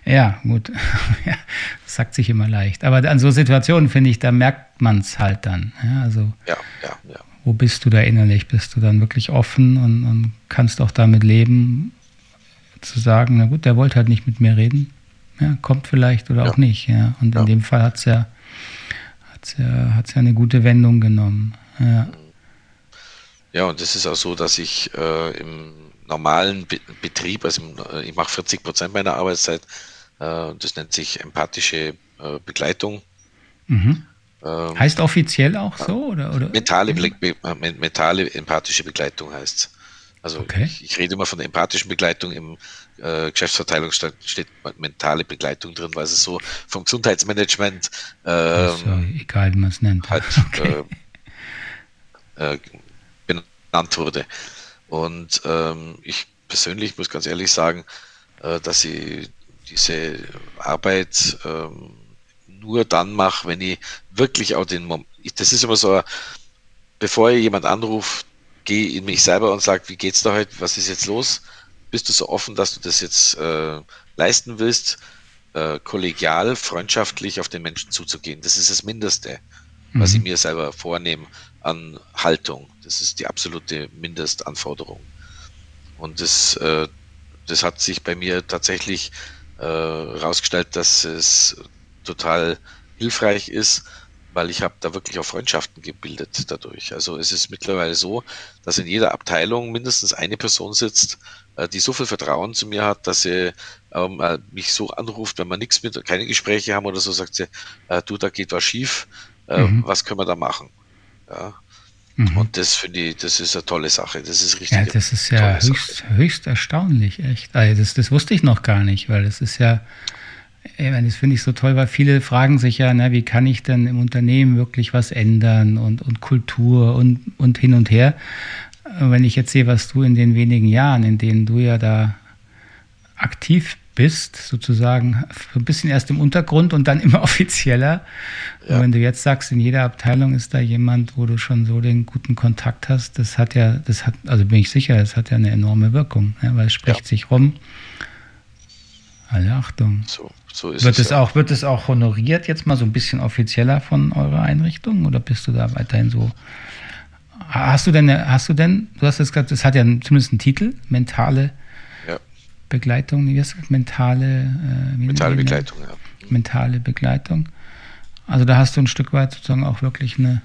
Ja, gut. <laughs> das sagt sich immer leicht. Aber an so Situationen, finde ich, da merkt man es halt dann. Ja, also, ja, ja, ja. Wo bist du da innerlich? Bist du dann wirklich offen und, und kannst auch damit leben, zu sagen, na gut, der wollte halt nicht mit mir reden. Ja, kommt vielleicht oder ja. auch nicht. Ja. Und in dem Fall hat es ja, hat's ja, hat's ja eine gute Wendung genommen. Ja. Ja, und es ist auch so, dass ich äh, im normalen Be Betrieb, also äh, ich mache 40 Prozent meiner Arbeitszeit, äh, das nennt sich empathische äh, Begleitung. Mhm. Ähm, heißt offiziell auch so? Oder, oder? Mentale, mentale empathische Begleitung heißt es. Also okay. ich, ich, rede immer von der empathischen Begleitung im äh, Geschäftsverteilungsstand steht mentale Begleitung drin, weil es so vom Gesundheitsmanagement ähm, also, egal wie man es nennt halt <laughs> okay. äh, äh, benannt wurde. Und ähm, ich persönlich muss ganz ehrlich sagen, äh, dass ich diese Arbeit ähm, nur dann mache, wenn ich wirklich auch den Moment, das ist immer so, bevor ich jemand anruft, gehe in mich selber und sage, wie geht's da heute, was ist jetzt los? Bist du so offen, dass du das jetzt äh, leisten willst, äh, kollegial, freundschaftlich auf den Menschen zuzugehen? Das ist das Mindeste, mhm. was ich mhm. mir selber vornehme an Haltung. Das ist die absolute Mindestanforderung. Und das, äh, das hat sich bei mir tatsächlich herausgestellt, äh, dass es total hilfreich ist, weil ich habe da wirklich auch Freundschaften gebildet dadurch. Also es ist mittlerweile so, dass in jeder Abteilung mindestens eine Person sitzt, äh, die so viel Vertrauen zu mir hat, dass sie ähm, äh, mich so anruft, wenn wir nichts mit, keine Gespräche haben oder so, sagt sie, äh, du, da geht was schief, äh, mhm. was können wir da machen? Ja. Mhm. Und das finde ich, das ist eine tolle Sache. Das ist richtig. Ja, das ist ja höchst, höchst erstaunlich, echt. Also das, das wusste ich noch gar nicht, weil das ist ja, das finde ich so toll, weil viele fragen sich ja, na, wie kann ich denn im Unternehmen wirklich was ändern und, und Kultur und, und hin und her. Wenn ich jetzt sehe, was du in den wenigen Jahren, in denen du ja da aktiv bist, sozusagen ein bisschen erst im Untergrund und dann <laughs> immer offizieller. Ja. Und wenn du jetzt sagst, in jeder Abteilung ist da jemand, wo du schon so den guten Kontakt hast, das hat ja, das hat, also bin ich sicher, das hat ja eine enorme Wirkung, ja, weil es spricht ja. sich rum. Alle Achtung. So, so ist wird es, es ja. auch, wird es auch honoriert jetzt mal so ein bisschen offizieller von eurer Einrichtung oder bist du da weiterhin so? Hast du denn, hast du denn, du hast jetzt gesagt, es hat ja zumindest einen Titel, mentale ja. Begleitung, wie heißt das? Mentale, äh, mentale Begleitung, ja. Mentale Begleitung. Also da hast du ein Stück weit sozusagen auch wirklich eine,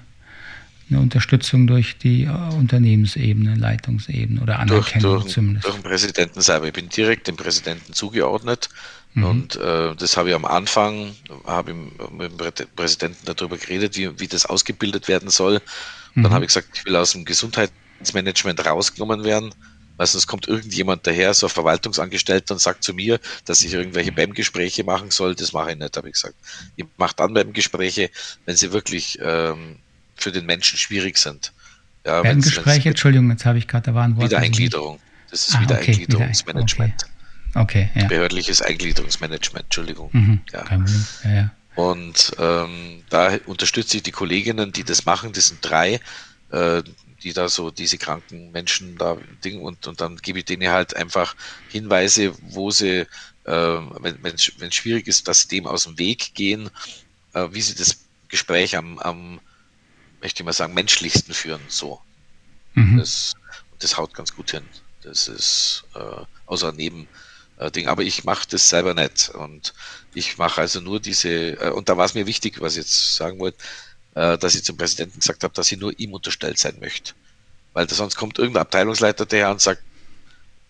eine Unterstützung durch die äh, Unternehmensebene, Leitungsebene oder Anerkennung durch, durch, zumindest. Durch den Präsidenten selber. Ich bin direkt dem Präsidenten zugeordnet mhm. und äh, das habe ich am Anfang, habe ich mit dem Präsidenten darüber geredet, wie, wie das ausgebildet werden soll. Mhm. Dann habe ich gesagt, ich will aus dem Gesundheitsmanagement rausgenommen werden. Weil sonst kommt irgendjemand daher, so ein Verwaltungsangestellter, und sagt zu mir, dass ich irgendwelche BEM-Gespräche machen soll. Das mache ich nicht, habe ich gesagt. Ich mache dann BEM-Gespräche, wenn sie wirklich ähm, für den Menschen schwierig sind. Ja, Gespräche, Entschuldigung, jetzt habe ich gerade, da war ein Wort. Wiedereingliederung. Das ist ah, Wiedereingliederungsmanagement. Okay, okay, ja. Behördliches Eingliederungsmanagement, Entschuldigung. Mhm, ja. Ja, ja. Und ähm, da unterstütze ich die Kolleginnen, die das machen, das sind drei, äh, die da so diese kranken Menschen da Ding und, und dann gebe ich denen halt einfach Hinweise, wo sie, äh, wenn es schwierig ist, dass sie dem aus dem Weg gehen, äh, wie sie das Gespräch am, am möchte ich mal sagen, menschlichsten führen. So. Mhm. Das, das haut ganz gut hin. Das ist äh, außer neben äh, Ding. Aber ich mache das selber nicht. Und ich mache also nur diese, äh, und da war es mir wichtig, was ich jetzt sagen wollte, äh, dass ich zum Präsidenten gesagt habe, dass ich nur ihm unterstellt sein möchte. Weil da sonst kommt irgendein Abteilungsleiter daher und sagt,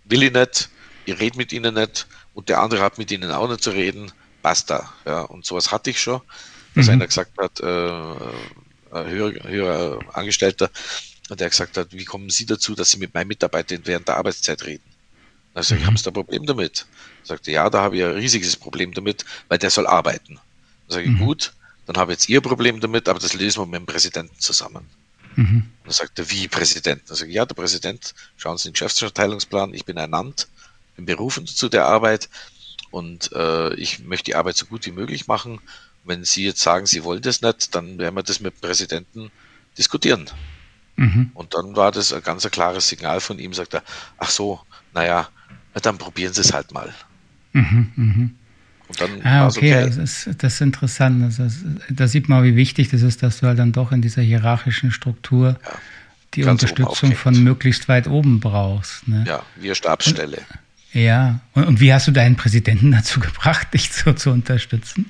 will ich nicht, ich rede mit ihnen nicht und der andere hat mit ihnen auch nicht zu reden, basta. Ja, und sowas hatte ich schon, dass mhm. einer gesagt hat, äh, höherer, höherer Angestellter, der gesagt hat, wie kommen Sie dazu, dass Sie mit meinen Mitarbeitern während der Arbeitszeit reden? Also ich mhm. habe da ein Problem damit. Er sagte, ja, da habe ich ein riesiges Problem damit, weil der soll arbeiten. Dann sage ich, mhm. gut, dann habe ich jetzt Ihr Problem damit, aber das lösen wir mit dem Präsidenten zusammen. Mhm. Dann sagt er, wie Präsident? Dann sage ich, ja, der Präsident, schauen Sie den Geschäftsverteilungsplan, ich bin ernannt, bin berufen zu der Arbeit und äh, ich möchte die Arbeit so gut wie möglich machen wenn Sie jetzt sagen, Sie wollen das nicht, dann werden wir das mit dem Präsidenten diskutieren. Mhm. Und dann war das ein ganz klares Signal von ihm, sagt er, ach so, naja, dann probieren Sie es halt mal. Mhm, mh. Und dann ah, okay, okay. Das, ist, das ist interessant. Ist, da sieht man, wie wichtig das ist, dass du halt dann doch in dieser hierarchischen Struktur ja, die Unterstützung von möglichst weit oben brauchst. Ne? Ja, wir Stabsstelle. Und, ja, und, und, wie hast du deinen Präsidenten <laughs> dazu gebracht, dich so zu unterstützen?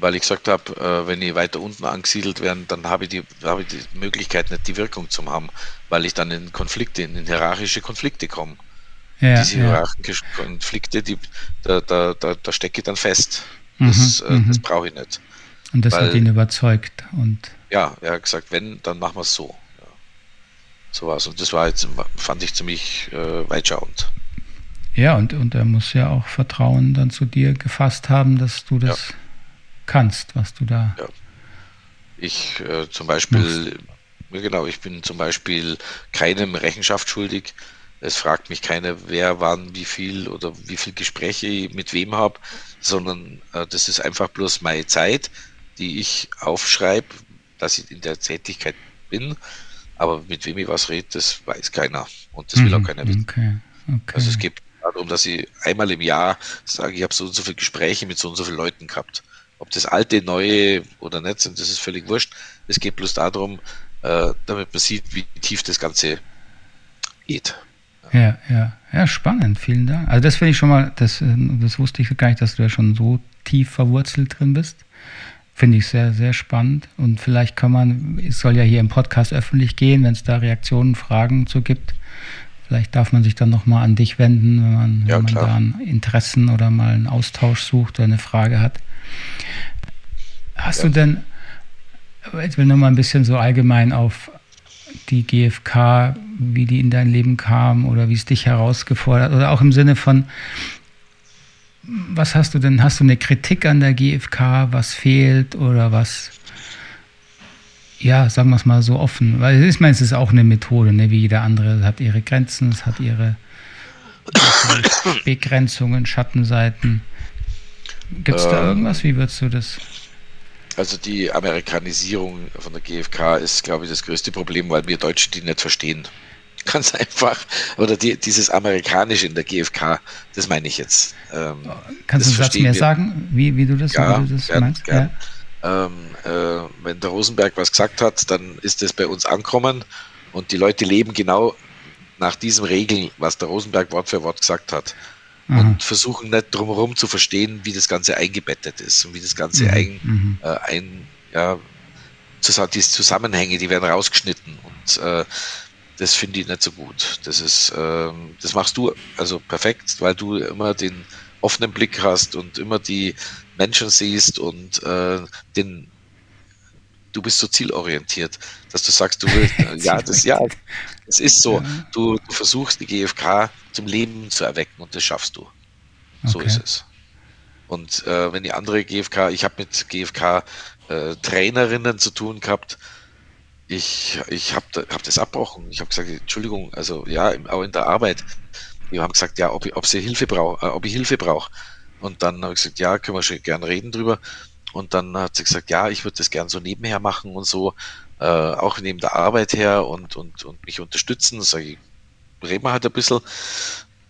weil ich gesagt habe, äh, wenn ich weiter unten angesiedelt werden, dann habe ich, die, habe ich die Möglichkeit nicht die Wirkung zu haben, weil ich dann in Konflikte, in hierarchische Konflikte komme. Ja, Diese hierarchischen ja. Konflikte, die, da, da, da, da stecke ich dann fest. Das, mhm, äh, das mhm. brauche ich nicht. Und das weil, hat ihn überzeugt. Und ja, er hat gesagt, wenn, dann machen wir es so. Ja. So war es. Und das war jetzt, fand ich ziemlich äh, weitschauend. Ja, und, und er muss ja auch Vertrauen dann zu dir gefasst haben, dass du das ja kannst, was du da. Ja. Ich äh, zum Beispiel, ja, genau, ich bin zum Beispiel keinem Rechenschaft schuldig, Es fragt mich keiner, wer wann wie viel oder wie viel Gespräche ich mit wem habe, sondern äh, das ist einfach bloß meine Zeit, die ich aufschreibe, dass ich in der Tätigkeit bin. Aber mit wem ich was rede, das weiß keiner. Und das will auch mhm, keiner wissen. Okay, okay. Also es geht darum, dass ich einmal im Jahr sage, ich habe so und so viele Gespräche mit so und so vielen Leuten gehabt. Ob das alte, neue oder nicht sind, das ist völlig wurscht. Es geht bloß darum, äh, damit man sieht, wie tief das Ganze geht. Ja, ja, ja, spannend, vielen Dank. Also das finde ich schon mal, das, äh, das wusste ich gar nicht, dass du ja schon so tief verwurzelt drin bist. Finde ich sehr, sehr spannend. Und vielleicht kann man, es soll ja hier im Podcast öffentlich gehen, wenn es da Reaktionen, Fragen zu gibt. Vielleicht darf man sich dann nochmal an dich wenden, wenn man, ja, wenn man da ein Interessen oder mal einen Austausch sucht oder eine Frage hat. Hast ja. du denn, ich will nochmal ein bisschen so allgemein auf die GfK, wie die in dein Leben kam oder wie es dich herausgefordert oder auch im Sinne von, was hast du denn? Hast du eine Kritik an der GfK, was fehlt oder was? Ja, sagen wir es mal so offen, weil ich meine, es ist auch eine Methode, ne, wie jeder andere. Es hat ihre Grenzen, es hat ihre Begrenzungen, Schattenseiten. Gibt es da ähm, irgendwas? Wie würdest du das? Also die Amerikanisierung von der GfK ist, glaube ich, das größte Problem, weil wir Deutsche die nicht verstehen. <laughs> Ganz einfach. Oder die, dieses Amerikanische in der GfK, das meine ich jetzt. Ähm, Kannst du einen Satz mehr wir. sagen, wie, wie du das, ja, wie du das gern, meinst? Gern. Ja. Ähm, äh, wenn der Rosenberg was gesagt hat, dann ist das bei uns ankommen und die Leute leben genau nach diesen Regeln, was der Rosenberg Wort für Wort gesagt hat mhm. und versuchen nicht drumherum zu verstehen, wie das Ganze eingebettet ist und wie das Ganze mhm. ein, mhm. äh, ein ja, die Zusammenhänge, die werden rausgeschnitten und äh, das finde ich nicht so gut. Das ist, äh, das machst du also perfekt, weil du immer den offenen Blick hast und immer die Menschen siehst und äh, den du bist so zielorientiert, dass du sagst, du willst, <laughs> ja, das, ja, das ist so. Du, du, versuchst die GfK zum Leben zu erwecken und das schaffst du. So okay. ist es. Und äh, wenn die andere GfK, ich habe mit GfK äh, Trainerinnen zu tun gehabt, ich, ich habe hab das abbrochen. Ich habe gesagt, Entschuldigung, also ja, auch in der Arbeit. Die haben gesagt, ja, ob, ob sie Hilfe braucht, äh, ob ich Hilfe brauche. Und dann habe ich gesagt, ja, können wir schon gern reden drüber. Und dann hat sie gesagt, ja, ich würde das gern so nebenher machen und so, äh, auch neben der Arbeit her und, und, und mich unterstützen. Sag ich, reden wir halt ein bisschen.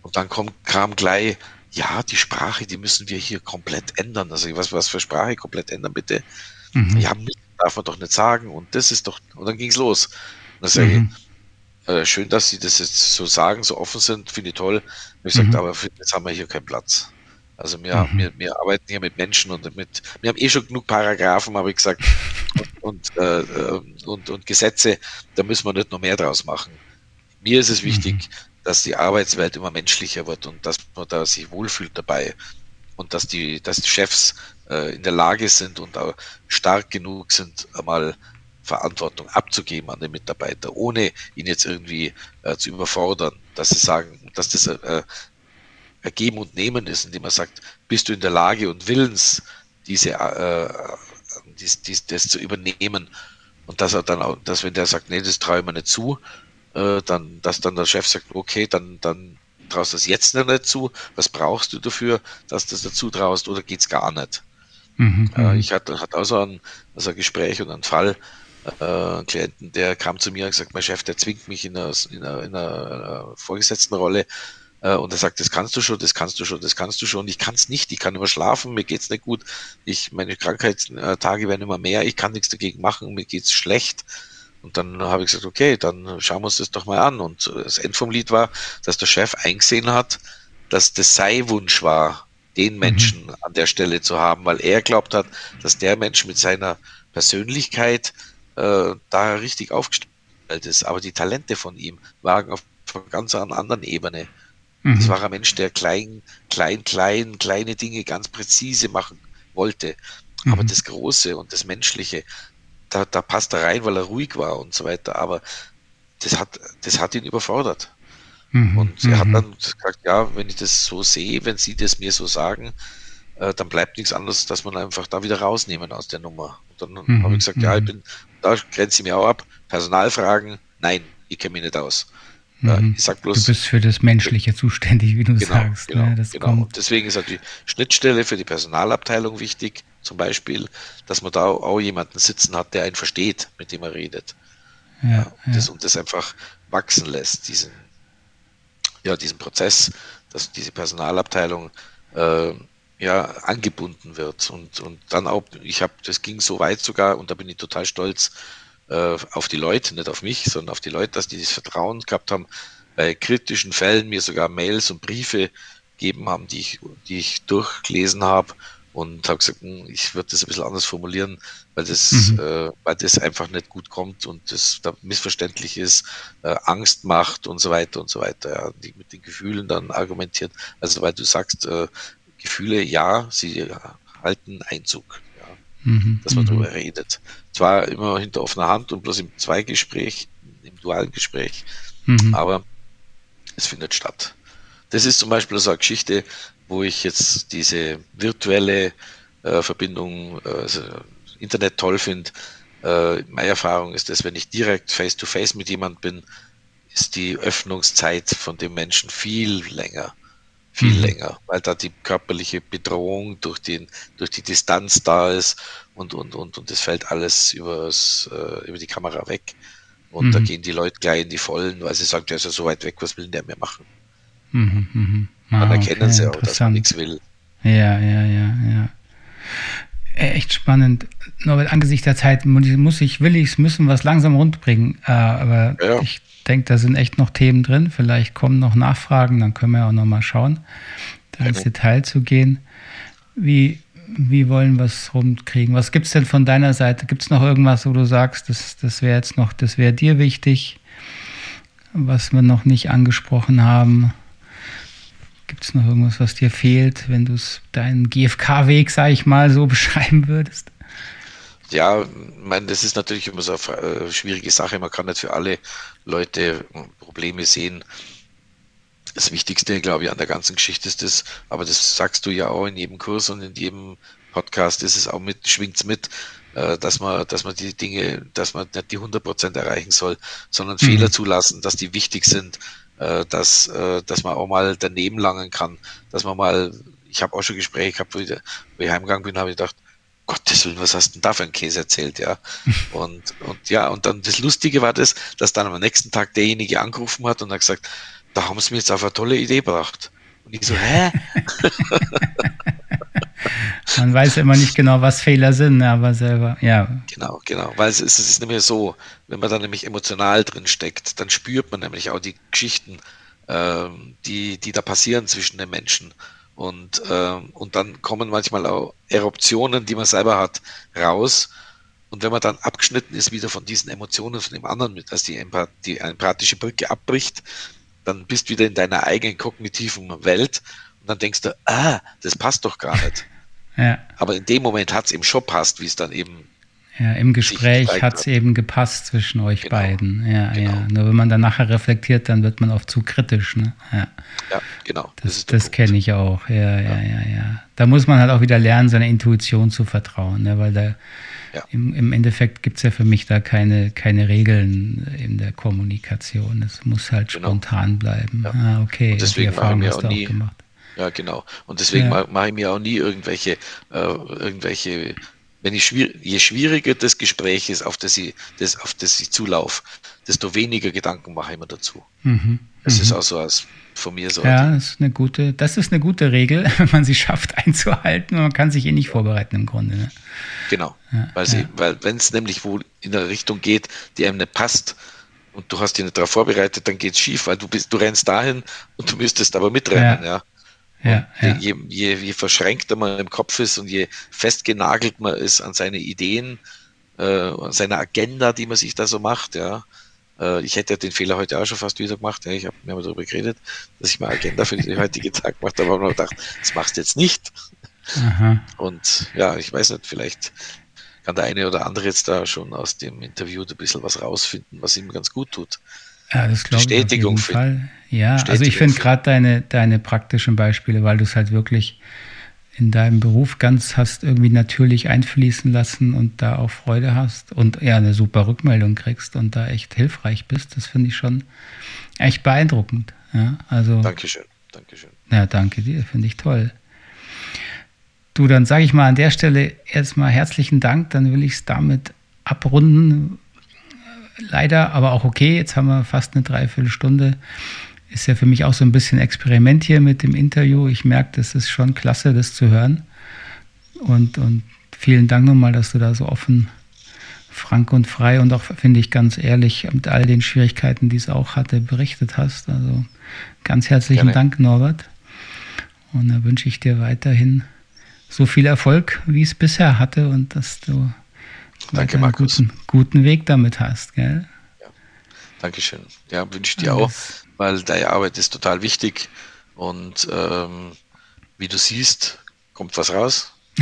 Und dann kommt, kam gleich, ja, die Sprache, die müssen wir hier komplett ändern. Also was, was für Sprache komplett ändern, bitte? Mhm. Ja, darf man doch nicht sagen. Und das ist doch, und dann ging es los. Und dann sage mhm. ich, äh, schön, dass Sie das jetzt so sagen, so offen sind, finde ich toll. Und ich mhm. sagte, aber für das haben wir hier keinen Platz. Also wir, mhm. wir, wir arbeiten hier mit Menschen und mit, wir haben eh schon genug Paragraphen, habe ich gesagt, <laughs> und, und, äh, und, und, Gesetze, da müssen wir nicht noch mehr draus machen. Mir ist es wichtig, mhm. dass die Arbeitswelt immer menschlicher wird und dass man da sich wohlfühlt dabei und dass die, dass die Chefs äh, in der Lage sind und auch stark genug sind, einmal Verantwortung abzugeben an den Mitarbeiter, ohne ihn jetzt irgendwie äh, zu überfordern, dass sie sagen, dass das äh, Ergeben und Nehmen ist, indem er sagt, bist du in der Lage und willens, diese, äh, dies, dies, das zu übernehmen. Und dass er dann auch, dass wenn der sagt, nee, das traue ich mir nicht zu, äh, dann, dass dann der Chef sagt, okay, dann, dann traust du das jetzt noch nicht zu. Was brauchst du dafür, dass du das dazu traust oder geht's gar nicht? Mhm, äh, mhm. ich hatte, hatte auch so ein, also ein Gespräch und einen Fall, äh, einen Klienten, der kam zu mir und gesagt, mein Chef, der zwingt mich in einer, in einer, in einer vorgesetzten Rolle äh, und er sagt, das kannst du schon, das kannst du schon, das kannst du schon. Ich kann es nicht, ich kann immer schlafen, mir geht's nicht gut. Ich, meine Krankheitstage werden immer mehr, ich kann nichts dagegen machen, mir geht's schlecht. Und dann habe ich gesagt, okay, dann schauen wir uns das doch mal an. Und das End vom Lied war, dass der Chef eingesehen hat, dass das sei Wunsch war, den mhm. Menschen mhm. an der Stelle zu haben, weil er glaubt hat, dass der Mensch mit seiner Persönlichkeit äh, da richtig aufgestellt ist. Aber die Talente von ihm waren auf einer ganz anderen Ebene. Mhm. Das war ein Mensch, der klein, klein, klein, kleine Dinge ganz präzise machen wollte. Mhm. Aber das Große und das Menschliche, da, da passt er rein, weil er ruhig war und so weiter. Aber das hat, das hat ihn überfordert. Mhm. Und er hat mhm. dann gesagt, ja, wenn ich das so sehe, wenn Sie das mir so sagen, äh, dann bleibt nichts anderes, dass man einfach da wieder rausnehmen aus der Nummer. Und dann mhm. habe ich gesagt, ja, ich bin, da grenze ich mir auch ab. Personalfragen, nein, ich kenne mich nicht aus. Mhm. Ich sag bloß, du bist für das Menschliche zuständig, wie du genau, sagst. Genau, ne? genau. Kommt. Deswegen ist halt die Schnittstelle für die Personalabteilung wichtig. Zum Beispiel, dass man da auch jemanden sitzen hat, der einen versteht, mit dem er redet. Ja, ja, und, das, und das einfach wachsen lässt, diesen, ja, diesen Prozess, dass diese Personalabteilung äh, ja, angebunden wird. Und, und dann auch, ich habe, das ging so weit sogar, und da bin ich total stolz äh, auf die Leute, nicht auf mich, sondern auf die Leute, dass die das Vertrauen gehabt haben, bei kritischen Fällen mir sogar Mails und Briefe gegeben haben, die ich, die ich durchgelesen habe und habe gesagt, hm, ich würde das ein bisschen anders formulieren, weil das, mhm. äh, weil das einfach nicht gut kommt und das da missverständlich ist, äh, Angst macht und so weiter und so weiter, ja, die mit den Gefühlen dann argumentiert. Also weil du sagst, äh, Gefühle, ja, sie halten Einzug, ja, mhm. dass man mhm. darüber redet. Zwar immer hinter offener Hand und bloß im Zweigespräch, im dualen Gespräch, mhm. aber es findet statt. Das ist zum Beispiel so eine Geschichte, wo ich jetzt diese virtuelle äh, Verbindung, äh, also Internet toll finde. Äh, meine Erfahrung ist, dass wenn ich direkt face-to-face -face mit jemand bin, ist die Öffnungszeit von dem Menschen viel länger. Viel mhm. länger, weil da die körperliche Bedrohung durch, den, durch die Distanz da ist und, und, und, und es fällt alles übers, äh, über die Kamera weg. Und mhm. da gehen die Leute gleich in die Vollen, weil sie sagen, der ist ja so weit weg, was will der mir machen? Mhm, mhm. Ah, Dann erkennen okay, sie auch, dass man nichts will. Ja, ja, ja, ja. Äh, echt spannend. Norbert, angesichts der Zeit muss ich, will ich es, müssen was langsam rundbringen. Äh, aber ja. ich denke, da sind echt noch Themen drin. Vielleicht kommen noch Nachfragen, dann können wir auch noch mal schauen, da ins Detail zu gehen. Wie, wie wollen wir es rumkriegen? Was gibt es denn von deiner Seite? Gibt es noch irgendwas, wo du sagst, das, das wäre jetzt noch, das wäre dir wichtig, was wir noch nicht angesprochen haben? Gibt es noch irgendwas, was dir fehlt, wenn du deinen GFK-Weg, sage ich mal, so <laughs> beschreiben würdest? Ja, ich meine, das ist natürlich immer so eine äh, schwierige Sache. Man kann nicht für alle Leute Probleme sehen. Das Wichtigste, glaube ich, an der ganzen Geschichte ist das, aber das sagst du ja auch in jedem Kurs und in jedem Podcast, ist es auch mit, schwingt es mit, äh, dass man, dass man die Dinge, dass man nicht die 100 Prozent erreichen soll, sondern mhm. Fehler zulassen, dass die wichtig sind, äh, dass, äh, dass man auch mal daneben langen kann, dass man mal, ich habe auch schon Gespräche gehabt, wo ich, wo ich heimgegangen bin, habe ich gedacht, Gottes Willen, was hast du denn da für einen Käse erzählt, ja? <laughs> Und, und ja, und dann das Lustige war das, dass dann am nächsten Tag derjenige angerufen hat und hat gesagt, da haben sie mir jetzt auf eine tolle Idee gebracht. Und ich so, hä? <laughs> Man weiß immer nicht genau, was Fehler sind, aber selber, ja. Genau, genau. Weil es ist, es ist nämlich so, wenn man da nämlich emotional drin steckt, dann spürt man nämlich auch die Geschichten, ähm, die, die da passieren zwischen den Menschen. Und, ähm, und dann kommen manchmal auch Eruptionen, die man selber hat, raus. Und wenn man dann abgeschnitten ist wieder von diesen Emotionen von dem anderen, mit, als die, Empath die empathische Brücke abbricht, dann bist du wieder in deiner eigenen kognitiven Welt und dann denkst du, ah, das passt doch gar nicht. <laughs> Ja. Aber in dem Moment hat es eben schon passt, wie es dann eben. Ja, im Gespräch hat es eben gepasst zwischen euch genau. beiden. Ja, genau. ja. Nur wenn man dann nachher reflektiert, dann wird man oft zu kritisch. Ne? Ja. ja, genau. Das, das, das kenne ich auch. Ja, ja, ja, ja, Da muss man halt auch wieder lernen, seiner Intuition zu vertrauen, ne? weil da ja. im, im Endeffekt gibt es ja für mich da keine, keine Regeln in der Kommunikation. Es muss halt genau. spontan bleiben. Ja. Ah, okay, Und deswegen die Erfahrung hast du auch gemacht. Ja, genau. Und deswegen ja. mache ich mir auch nie irgendwelche, äh, irgendwelche, wenn ich schwierig, je schwieriger das Gespräch ist, auf das ich, das, auf das ich zulaufe, desto weniger Gedanken mache ich mir dazu. Mhm. Das mhm. ist auch so als von mir so. Ja, das ist eine gute, das ist eine gute Regel, <laughs> wenn man sie schafft einzuhalten. Man kann sich eh nicht vorbereiten im Grunde. Ne? Genau. Ja, weil sie, ja. weil wenn es nämlich wohl in eine Richtung geht, die einem nicht passt, und du hast dich nicht darauf vorbereitet, dann geht es schief, weil du bist, du rennst dahin und du müsstest aber mitrennen, ja. ja. Ja, ja. Je, je, je verschränkter man im Kopf ist und je festgenagelt man ist an seine Ideen, äh, an seine Agenda, die man sich da so macht, ja. Äh, ich hätte den Fehler heute auch schon fast wieder gemacht. Ja. Ich habe mir mal darüber geredet, dass ich mal Agenda für den <laughs> heutigen Tag gemacht habe, aber ich gedacht, das machst du jetzt nicht. Aha. Und ja, ich weiß nicht, vielleicht kann der eine oder andere jetzt da schon aus dem Interview ein bisschen was rausfinden, was ihm ganz gut tut. Ja, das glaube ich auf jeden Fall. Ja, also ich finde gerade deine, deine praktischen Beispiele, weil du es halt wirklich in deinem Beruf ganz hast irgendwie natürlich einfließen lassen und da auch Freude hast und ja eine super Rückmeldung kriegst und da echt hilfreich bist. Das finde ich schon echt beeindruckend. Ja, also, Dankeschön, Dankeschön. Ja, danke dir, finde ich toll. Du, dann sage ich mal an der Stelle erstmal herzlichen Dank, dann will ich es damit abrunden. Leider, aber auch okay, jetzt haben wir fast eine Dreiviertelstunde. Ist ja für mich auch so ein bisschen Experiment hier mit dem Interview. Ich merke, das ist schon klasse, das zu hören. Und, und vielen Dank nochmal, dass du da so offen, frank und frei und auch, finde ich, ganz ehrlich mit all den Schwierigkeiten, die es auch hatte, berichtet hast. Also ganz herzlichen Gerne. Dank, Norbert. Und da wünsche ich dir weiterhin so viel Erfolg, wie es bisher hatte und dass du Danke, einen guten, guten, Weg damit hast. Gell? Ja. Dankeschön. Ja, wünsche ich dir auch, weil deine Arbeit ist total wichtig und ähm, wie du siehst, kommt was raus. <laughs>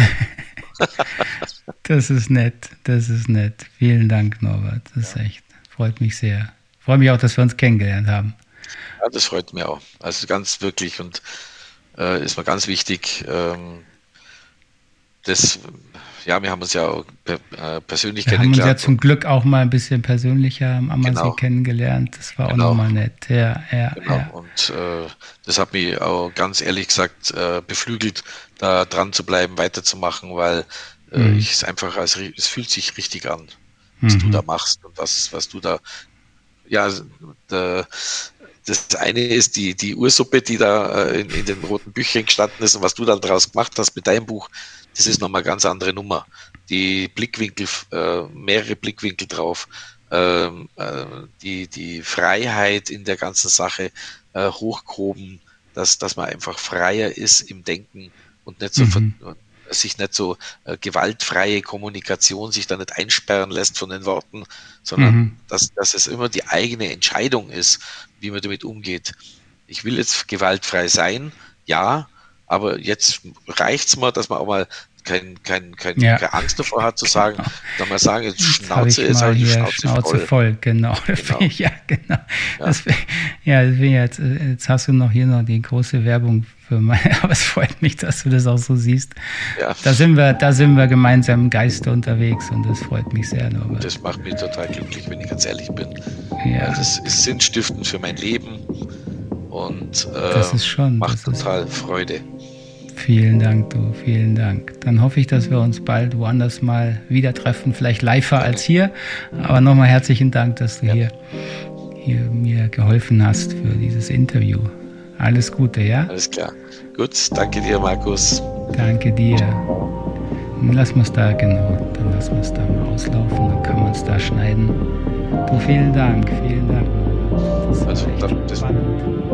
das ist nett, das ist nett. Vielen Dank, Norbert. Das ja. ist echt, freut mich sehr. Freue mich auch, dass wir uns kennengelernt haben. Ja, das freut mich auch. Also ganz wirklich und äh, ist mir ganz wichtig. Ähm, das, ja, wir haben uns ja auch äh, persönlich wir kennengelernt. Wir haben uns ja zum Glück auch mal ein bisschen persönlicher am Ammersee genau. kennengelernt. Das war genau. auch nochmal nett. Ja, ja, genau. ja. Und äh, das hat mich auch ganz ehrlich gesagt äh, beflügelt, da dran zu bleiben, weiterzumachen, weil äh, mhm. ich es einfach als es fühlt sich richtig an, was mhm. du da machst und was, was du da ja, der, das eine ist die, die Ursuppe, die da äh, in, in, den roten Büchern gestanden ist und was du dann daraus gemacht hast mit deinem Buch, das ist nochmal eine ganz andere Nummer. Die Blickwinkel, äh, mehrere Blickwinkel drauf, ähm, äh, die, die Freiheit in der ganzen Sache äh, hochgehoben, dass, dass man einfach freier ist im Denken und nicht so mhm. sich nicht so äh, gewaltfreie Kommunikation sich da nicht einsperren lässt von den Worten, sondern mhm. dass, dass es immer die eigene Entscheidung ist, wie man damit umgeht. Ich will jetzt gewaltfrei sein, ja, aber jetzt reicht's mal, dass man auch mal kein, kein, kein, ja. keine Angst davor hat zu sagen, genau. dann mal sagen, jetzt Schnauze ist halt die Schnauze, Schnauze voll. voll. Genau. <laughs> genau. ja, genau. Ja, das, ja jetzt, jetzt hast du noch hier noch die große Werbung für meine, <laughs> aber es freut mich, dass du das auch so siehst. Ja. Da sind wir, da sind wir gemeinsam im Geiste unterwegs und das freut mich sehr. Norbert. Das macht mich total glücklich, wenn ich ganz ehrlich bin. Ja. Das ist sinnstiftend für mein Leben und äh, das ist schon, macht total Freude. Vielen Dank, du, vielen Dank. Dann hoffe ich, dass wir uns bald woanders mal wieder treffen, vielleicht live als hier. Aber nochmal herzlichen Dank, dass du ja. hier, hier mir geholfen hast für dieses Interview. Alles Gute, ja? Alles klar. Gut, danke dir, Markus. Danke dir. Dann lassen wir es da, genau. Dann lassen wir es da mal auslaufen, dann kann man es da schneiden. Du, vielen Dank, vielen Dank. Das also, das,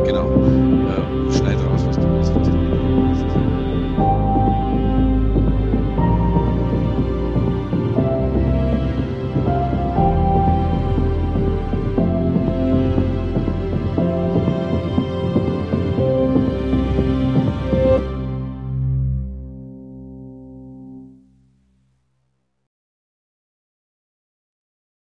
genau. Äh, schneid raus, was du willst.